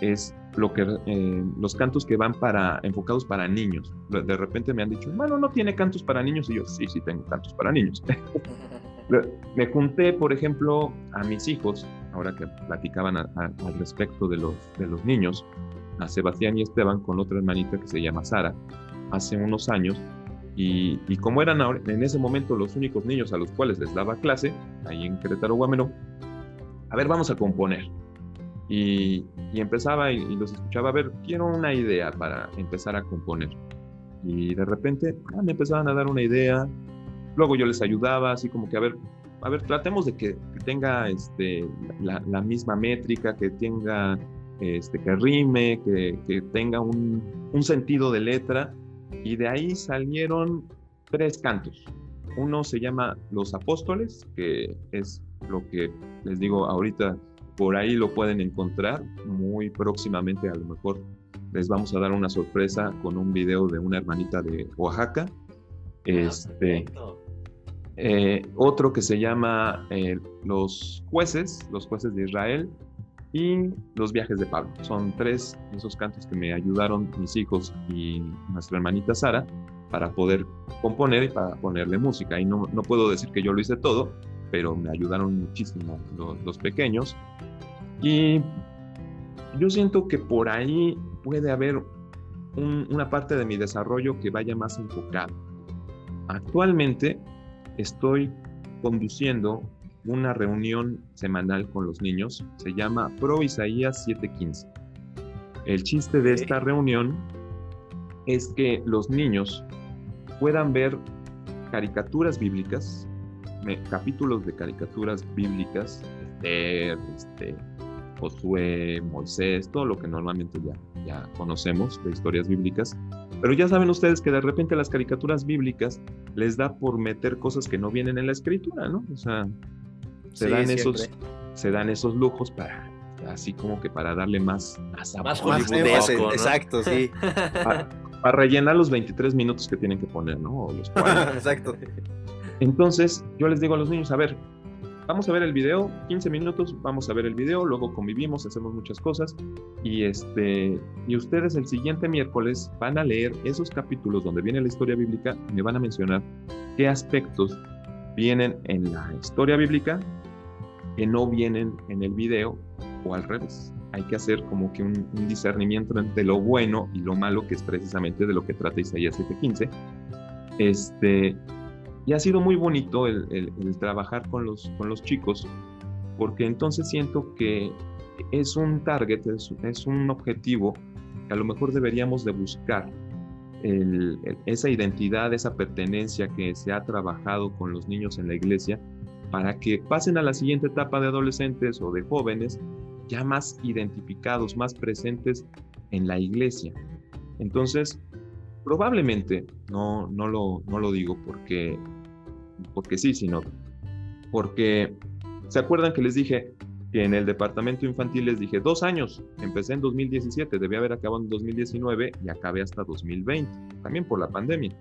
es lo que eh, los cantos que van para enfocados para niños. De repente me han dicho, bueno, no tiene cantos para niños y yo sí, sí tengo cantos para niños. Me junté, por ejemplo, a mis hijos, ahora que platicaban al respecto de los, de los niños, a Sebastián y Esteban con otra hermanita que se llama Sara, hace unos años, y, y, como eran en ese momento los únicos niños a los cuales les daba clase, ahí en Querétaro Guameno, a ver, vamos a componer. Y, y empezaba y, los escuchaba, a ver, quiero una idea para empezar a componer. Y de repente ah, me empezaban a dar una idea, luego yo les ayudaba, así como que, a ver, a ver, tratemos de que, tenga este, la, la, misma métrica, que tenga, este, que rime, que, que tenga un, un sentido de letra y de ahí salieron tres cantos. Uno se llama Los Apóstoles, que es lo que les digo ahorita, por ahí lo pueden encontrar muy próximamente, a lo mejor les vamos a dar una sorpresa con un video de una hermanita de Oaxaca. Ah, este, eh, otro que se llama eh, Los Jueces, los Jueces de Israel, y Los viajes de Pablo. Son tres de esos cantos que me ayudaron mis hijos y nuestra hermanita Sara para poder componer y para ponerle música. Y no, no puedo decir que yo lo hice todo, pero me ayudaron muchísimo los, pequeños. Y yo siento que por ahí puede haber una parte de mi desarrollo que vaya más enfocado. Actualmente estoy conduciendo una reunión semanal con los niños. Se llama Pro Isaías 715. El chiste de esta reunión es que los niños puedan ver caricaturas bíblicas, capítulos de caricaturas bíblicas, Esther, este, Josué, Moisés, todo lo que normalmente ya, ya conocemos de historias bíblicas. Pero ya saben ustedes que de repente las caricaturas bíblicas les da por meter cosas que no vienen en la escritura, ¿no? O sea, se, dan esos, se dan esos lujos para, así como que para darle más, más, más Exacto, sí. Para, rellenar los 23 minutos que tienen que poner, ¿no? los exacto. Entonces, yo les digo a los niños, a ver, vamos a ver el video, 15 minutos, vamos a ver el video, luego convivimos, hacemos muchas cosas y este y ustedes el siguiente miércoles van a leer esos capítulos donde viene la historia bíblica y me van a mencionar qué aspectos vienen en la historia bíblica que no vienen en el video o al revés. Hay que hacer como que un, discernimiento entre lo bueno y lo malo, que es precisamente de lo que trata Isaías 7:15. Este, y ha sido muy bonito el, trabajar con los, chicos, porque entonces siento que es un target, es, un objetivo que a lo mejor deberíamos de buscar. esa identidad, esa pertenencia que se ha trabajado con los niños en la iglesia, para que pasen a la siguiente etapa de adolescentes o de jóvenes ya más identificados, más presentes en la iglesia. Entonces, probablemente, no, no, lo, no lo digo porque, porque sí, sino porque, ¿se acuerdan que les dije que en el departamento infantil les dije dos años? Empecé en 2017, debía haber acabado en 2019 y acabé hasta 2020, también por la pandemia.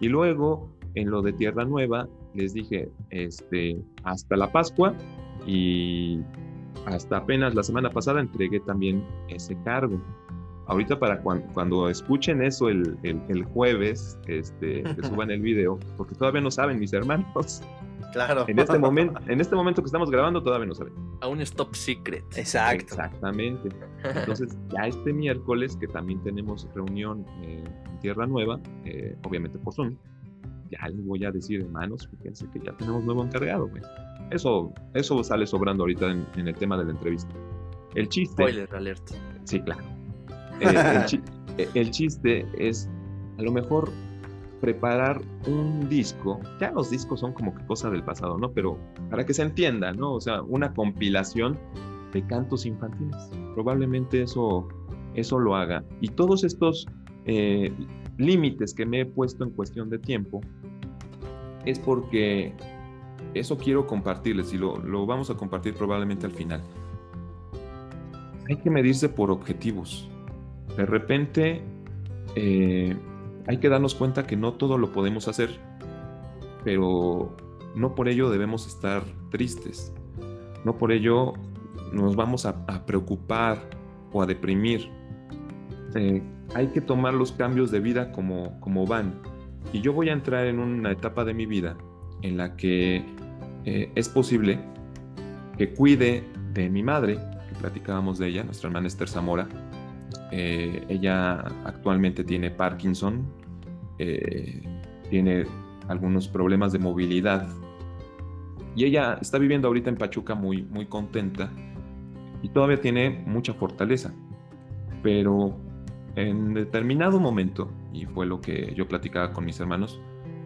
Y luego, en lo de Tierra Nueva, les dije, este, hasta la Pascua y hasta apenas la semana pasada entregué también ese cargo. Ahorita para cuando, escuchen eso el, el, jueves, este, que suban el video, porque todavía no saben mis hermanos. Claro. En este momento, en este momento que estamos grabando todavía no saben. Aún es top secret. Exacto. Exactamente. Entonces, ya este miércoles, que también tenemos reunión en Tierra Nueva, eh, obviamente por Zoom, ya les voy a decir, hermanos, fíjense que ya tenemos nuevo encargado, Eso, eso sale sobrando ahorita en, el tema de la entrevista. El chiste. Spoiler alert. Sí, claro. Eh, eh, el, chiste es, a lo mejor, preparar un disco. Ya los discos son como que cosa del pasado, ¿no? Pero para que se entienda, ¿no? O sea, una compilación de cantos infantiles. Probablemente eso, eso lo haga. Y todos estos eh, límites que me he puesto en cuestión de tiempo, es porque eso quiero compartirles y lo, lo vamos a compartir probablemente al final. Hay que medirse por objetivos. De repente eh, hay que darnos cuenta que no todo lo podemos hacer, pero no por ello debemos estar tristes. No por ello nos vamos a, preocupar o a deprimir. Eh, hay que tomar los cambios de vida como, como van. Y yo voy a entrar en una etapa de mi vida en la que eh, es posible que cuide de mi madre, que platicábamos de ella, nuestra hermana Esther Zamora. Eh, ella actualmente tiene Parkinson, eh, tiene algunos problemas de movilidad y ella está viviendo ahorita en Pachuca muy, muy contenta y todavía tiene mucha fortaleza. Pero en determinado momento, y fue lo que yo platicaba con mis hermanos,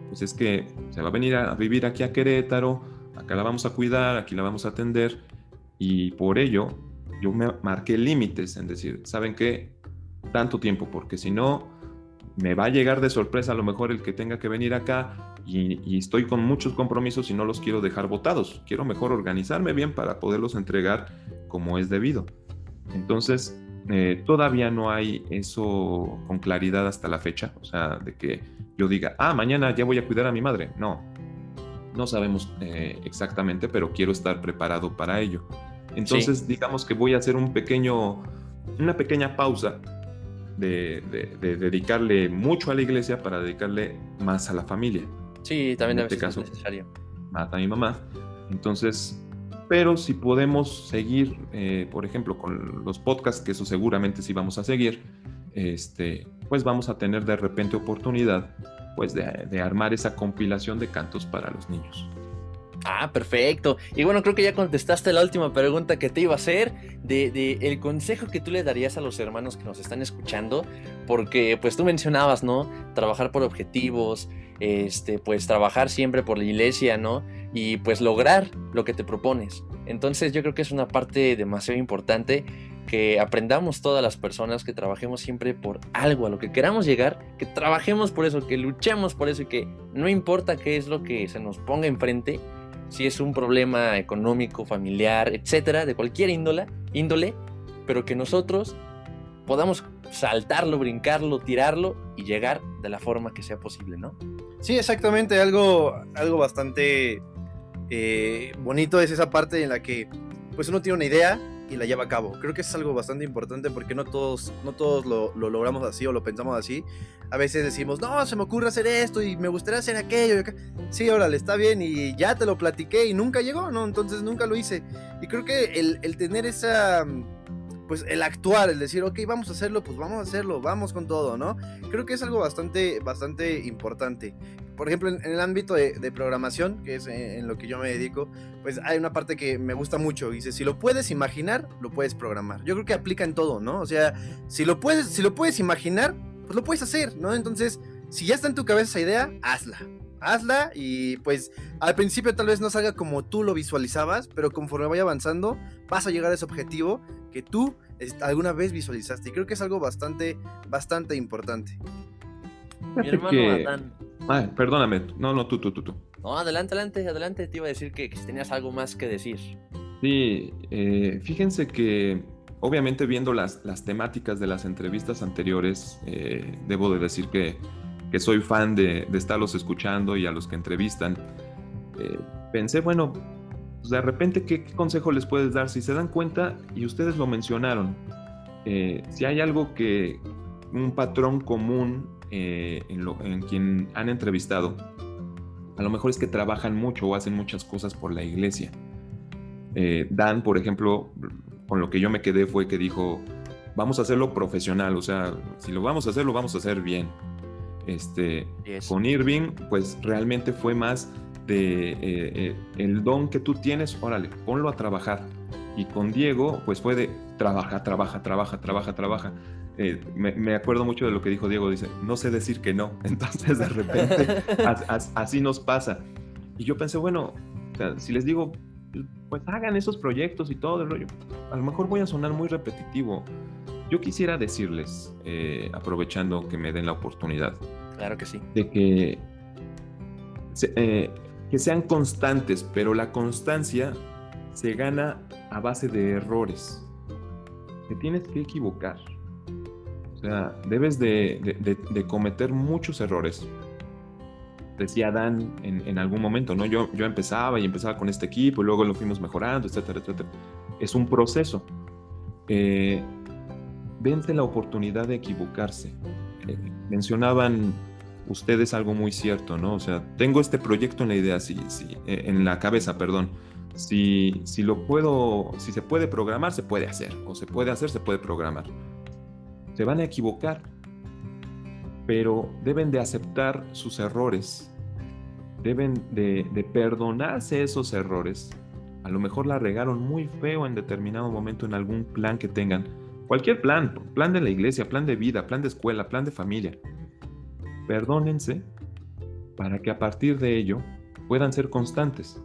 pues es que se va a venir a vivir aquí a Querétaro, acá la vamos a cuidar, aquí la vamos a atender, y por ello yo me marqué límites en decir, ¿saben qué? Tanto tiempo, porque si no, me va a llegar de sorpresa a lo mejor el que tenga que venir acá y, y, estoy con muchos compromisos y no los quiero dejar votados. Quiero mejor organizarme bien para poderlos entregar como es debido. Entonces, eh, todavía no hay eso con claridad hasta la fecha, o sea, de que yo diga, ah, mañana ya voy a cuidar a mi madre. No, no sabemos eh, exactamente, pero quiero estar preparado para ello. Entonces, digamos que voy a hacer un pequeño, una pequeña pausa de, dedicarle mucho a la iglesia para dedicarle más a la familia. Sí, también en este caso, necesario. Mata a mi mamá. Entonces, pero si podemos seguir, eh, por ejemplo, con los podcasts, que eso seguramente sí vamos a seguir, este, pues vamos a tener de repente oportunidad pues de, armar esa compilación de cantos para los niños. Ah, perfecto. Y bueno, creo que ya contestaste la última pregunta que te iba a hacer de, el consejo que tú le darías a los hermanos que nos están escuchando, porque pues tú mencionabas, ¿no? Trabajar por objetivos, este, pues trabajar siempre por la iglesia, ¿no? Y pues lograr lo que te propones. Entonces yo creo que es una parte demasiado importante que aprendamos todas las personas, que trabajemos siempre por algo, a lo que queramos llegar, que trabajemos por eso, que luchemos por eso y que no importa qué es lo que se nos ponga enfrente, si es un problema económico, familiar, etcétera, de cualquier índole, índole, pero que nosotros podamos saltarlo, brincarlo, tirarlo y llegar de la forma que sea posible, ¿no? Sí, exactamente, algo, algo bastante eh, bonito es esa parte en la que pues uno tiene una idea y la lleva a cabo. Creo que es algo bastante importante porque no todos, no todos lo, lo, logramos así o lo pensamos así. A veces decimos, no, se me ocurre hacer esto y me gustaría hacer aquello. Sí, órale, está bien y ya te lo platiqué y nunca llegó, ¿no? Entonces nunca lo hice. Y creo que el, el tener esa pues el actuar, el decir, ok, vamos a hacerlo, pues vamos a hacerlo, vamos con todo, ¿no? Creo que es algo bastante, bastante importante. Por ejemplo, en, el ámbito de, programación, que es en, lo que yo me dedico, pues hay una parte que me gusta mucho. Dice, si lo puedes imaginar, lo puedes programar. Yo creo que aplica en todo, ¿no? O sea, si lo puedes, si lo puedes imaginar, pues lo puedes hacer, ¿no? Entonces, si ya está en tu cabeza esa idea, hazla hazla y pues al principio tal vez no salga como tú lo visualizabas, pero conforme vaya avanzando vas a llegar a ese objetivo que tú alguna vez visualizaste. Y creo que es algo bastante, bastante importante. Mi hermano Ay, perdóname, no, no, tú, tú, tú, tú. No, adelante, adelante, adelante, te iba a decir que, si tenías algo más que decir. Sí, eh, fíjense que obviamente viendo las, las temáticas de las entrevistas anteriores, eh, debo de decir que que soy fan de, estarlos escuchando y a los que entrevistan, eh, pensé, bueno, pues de repente, ¿qué, consejo les puedes dar? Si se dan cuenta, y ustedes lo mencionaron, eh, si hay algo que, un patrón común eh, en, lo, en quien han entrevistado, a lo mejor es que trabajan mucho o hacen muchas cosas por la iglesia. Dan, por ejemplo, con lo que yo me quedé fue que dijo, vamos a hacerlo profesional, o sea, si lo vamos a hacer, lo vamos a hacer bien. Este, Con Irving, pues realmente fue más de eh, eh, el don que tú tienes, órale, ponlo a trabajar. Y con Diego, pues fue de trabaja, trabaja, trabaja, trabaja, trabaja. Eh, me, acuerdo mucho de lo que dijo Diego, dice, no sé decir que no. Entonces de repente así nos pasa. Y yo pensé, bueno, si les digo, pues hagan esos proyectos y todo el rollo, a lo mejor voy a sonar muy repetitivo. Yo quisiera decirles, eh, aprovechando que me den la oportunidad, claro que sí, de que, eh, que sean constantes, pero la constancia se gana a base de errores. Te tienes que equivocar. Sea, debes de, cometer muchos errores. Decía Dan en, algún momento, ¿no? Yo, yo empezaba y empezaba con este equipo y luego lo fuimos mejorando, etcétera, etcétera. Es un proceso. Eh, la oportunidad de equivocarse. Eh, mencionaban ustedes algo muy cierto, ¿no? O sea, tengo este proyecto en la idea, sí, sí, eh, en la cabeza, perdón. Si, si lo puedo, si se puede programar, se puede hacer. O se puede hacer, se puede programar. Se van a equivocar, pero deben de aceptar sus errores. Deben de, perdonarse esos errores. A lo mejor la regaron muy feo en determinado momento en algún plan que tengan. Cualquier plan, plan de la iglesia, plan de vida, plan de escuela, plan de familia. Perdónense para que a partir de ello puedan ser constantes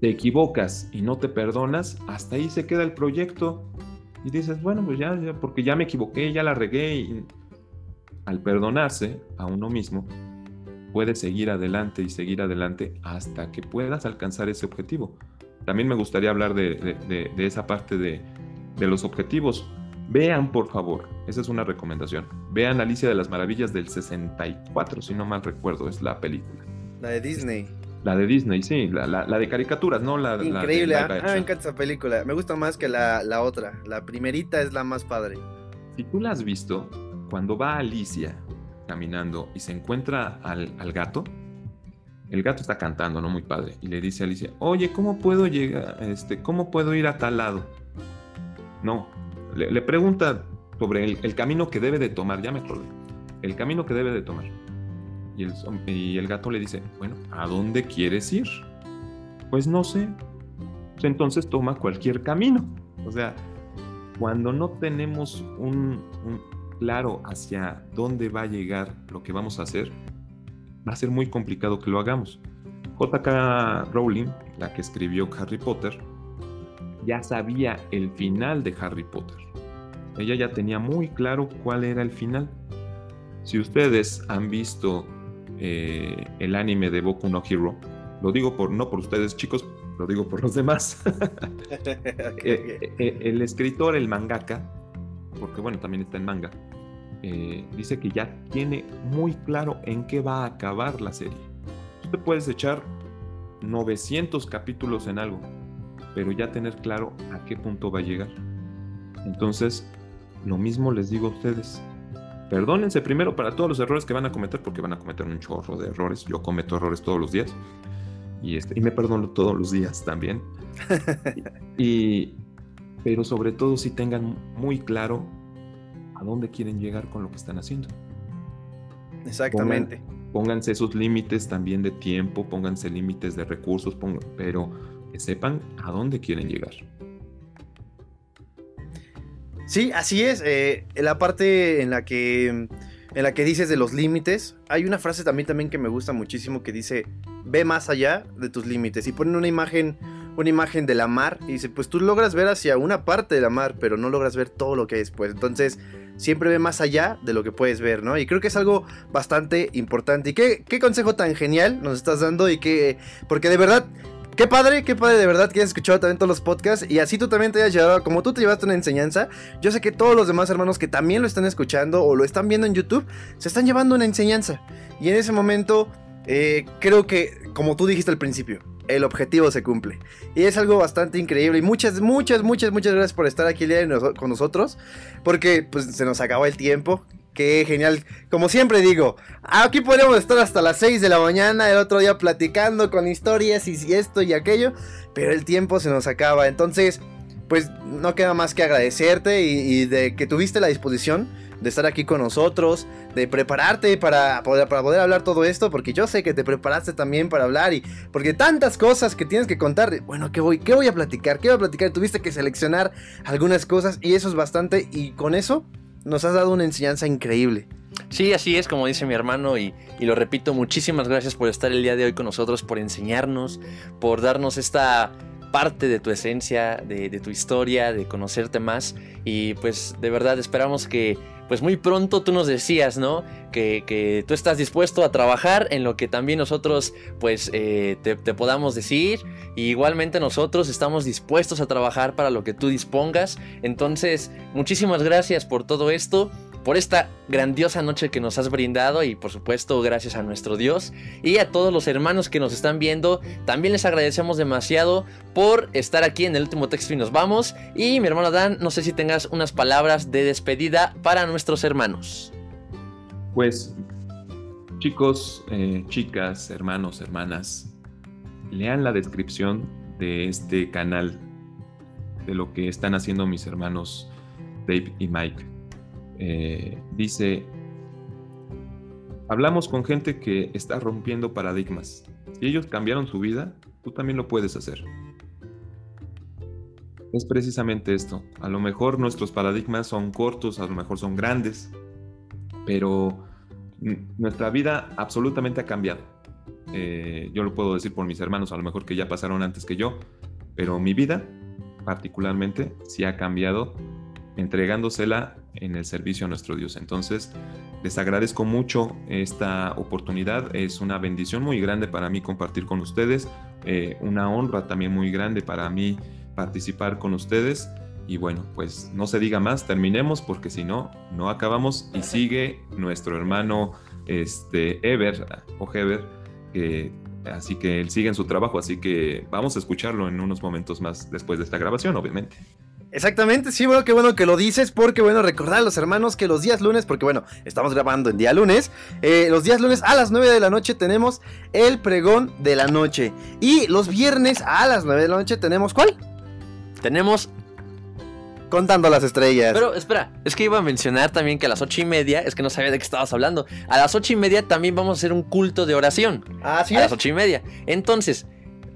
te equivocas y no te perdonas, hasta ahí se queda el proyecto. Y dices, bueno, pues ya, porque ya me equivoqué, ya la regué. Y al perdonarse a uno mismo, puedes seguir adelante y seguir adelante hasta que puedas alcanzar ese objetivo. También me gustaría hablar de, de esa parte de, los objetivos. Vean, por favor, esa es una recomendación. Vean Alicia de las Maravillas del 64, si no mal recuerdo, es la película. La de Disney. La de Disney, sí, la, la, de caricaturas, no la Increíble, la ah, me encanta esa película. Me gusta más que la, la, otra. La primerita es la más padre. Si tú la has visto, cuando va Alicia caminando y se encuentra al, al gato, el gato está cantando, ¿no? Muy padre. Y le dice a Alicia, oye, ¿cómo puedo llegar, este, cómo puedo ir a tal lado? No, le, le pregunta sobre el, el, camino que debe de tomar, ya me acordé. El camino que debe de tomar. Y el, gato le dice, bueno, ¿a dónde quieres ir? Pues no sé. Pues entonces toma cualquier camino. O sea, cuando no tenemos un, claro hacia dónde va a llegar lo que vamos a hacer, va a ser muy complicado que lo hagamos. JK Rowling, la que escribió Harry Potter, ya sabía el final de Harry Potter. Ella ya tenía muy claro cuál era el final. Si ustedes han visto eh, el anime de Boku no Hero. Lo digo por, no por ustedes chicos, lo digo por los demás. Eh, eh, el escritor, el mangaka, porque bueno, también está en manga, dice que ya tiene muy claro en qué va a acabar la serie. Tú te puedes echar 900 capítulos en algo, pero ya tener claro a qué punto va a llegar. Entonces, lo mismo les digo a ustedes perdónense primero para todos los errores que van a cometer, porque van a cometer un chorro de errores. Yo cometo errores todos los días. Y, este, y me perdono todos los días también. y, pero sobre todo si tengan muy claro a dónde quieren llegar con lo que están haciendo. Exactamente. pónganse esos límites también de tiempo, pónganse límites de recursos, pero que sepan a dónde quieren llegar. Sí, así es. Eh, la parte en la que en la que dices de los límites, hay una frase también, también que me gusta muchísimo que dice, ve más allá de tus límites. Y ponen una imagen, una imagen de la mar y dice, pues tú logras ver hacia una parte de la mar, pero no logras ver todo lo que hay después. Entonces, siempre ve más allá de lo que puedes ver, ¿no? Y creo que es algo bastante importante. ¿Y qué, qué consejo tan genial nos estás dando? Y que, porque de verdad, Qué padre, qué padre de verdad que hayas escuchado también todos los podcasts y así tú también te hayas llevado, como tú te llevaste una enseñanza, yo sé que todos los demás hermanos que también lo están escuchando o lo están viendo en YouTube, se están llevando una enseñanza. Y en ese momento, eh, creo que, como tú dijiste al principio, el objetivo se cumple. Y es algo bastante increíble. Y muchas, muchas, muchas, muchas gracias por estar aquí con nosotros. Porque pues se nos acabó el tiempo. Qué genial. Como siempre digo, aquí podríamos estar hasta las 6 de la mañana, el otro día platicando con historias y esto y aquello, pero el tiempo se nos acaba. Entonces, pues no queda más que agradecerte y, de que tuviste la disposición de estar aquí con nosotros, de prepararte para poder, para poder hablar todo esto, porque yo sé que te preparaste también para hablar y porque tantas cosas que tienes que contar, bueno, ¿qué voy, qué voy a platicar? ¿Qué voy a platicar? Tuviste que seleccionar algunas cosas y eso es bastante y con eso nos has dado una enseñanza increíble. Sí, así es, como dice mi hermano, y, lo repito, muchísimas gracias por estar el día de hoy con nosotros, por enseñarnos, por darnos esta parte de tu esencia, de, tu historia, de conocerte más, y pues de verdad esperamos que pues muy pronto tú nos decías, ¿no? Que, tú estás dispuesto a trabajar en lo que también nosotros pues eh, te, te, podamos decir. Y igualmente nosotros estamos dispuestos a trabajar para lo que tú dispongas. Entonces, muchísimas gracias por todo esto por esta grandiosa noche que nos has brindado y por supuesto gracias a nuestro Dios y a todos los hermanos que nos están viendo. También les agradecemos demasiado por estar aquí en el último texto y nos vamos. Y mi hermano Dan, no sé si tengas unas palabras de despedida para nuestros hermanos. Pues Chicos, eh, chicas, hermanos, hermanas, lean la descripción de este canal, de lo que están haciendo mis hermanos Dave y Mike. Eh, dice, hablamos con gente que está rompiendo paradigmas. Si ellos cambiaron su vida, tú también lo puedes hacer. Es precisamente esto. A lo mejor nuestros paradigmas son cortos, a lo mejor son grandes, pero nuestra vida absolutamente ha cambiado. Eh, yo lo puedo decir por mis hermanos, a lo mejor que ya pasaron antes que yo, pero mi vida particularmente sí ha cambiado entregándosela en el servicio a nuestro Dios. Entonces, les agradezco mucho esta oportunidad. Es una bendición muy grande para mí compartir con ustedes, eh, una honra también muy grande para mí participar con ustedes. Y bueno, pues no se diga más, terminemos porque si no, no acabamos y sigue nuestro hermano este, Ever o Heber, así que él sigue en su trabajo, así que vamos a escucharlo en unos momentos más después de esta grabación, obviamente. Exactamente, sí, bueno, qué bueno que lo dices, porque bueno, recordar a los hermanos que los días lunes, porque bueno, estamos grabando en día lunes, eh, los días lunes a las 9 de la noche tenemos el pregón de la noche, y los viernes a las 9 de la noche tenemos, ¿cuál? Tenemos Contando las estrellas. Pero espera, es que iba a mencionar también que a las ocho y media, es que no sabía de qué estabas hablando. A las ocho y media también vamos a hacer un culto de oración. Ah, sí. A las ocho y media. Entonces,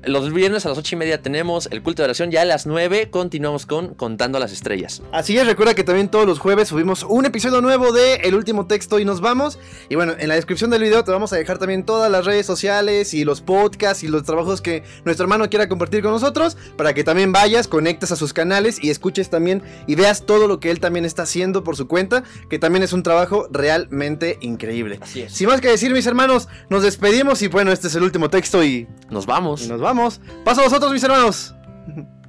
los viernes a las ocho y media tenemos el culto de oración. Ya a las 9 continuamos con Contando las Estrellas. Así es, recuerda que también todos los jueves subimos un episodio nuevo de El último texto y nos vamos. Y bueno, en la descripción del video te vamos a dejar también todas las redes sociales y los podcasts y los trabajos que nuestro hermano quiera compartir con nosotros. Para que también vayas, conectes a sus canales y escuches también y veas todo lo que él también está haciendo por su cuenta. Que también es un trabajo realmente increíble. Así es. Sin más que decir, mis hermanos, nos despedimos y bueno, este es el último texto y Nos vamos. y nos vamos. Paso a vosotros, mis hermanos.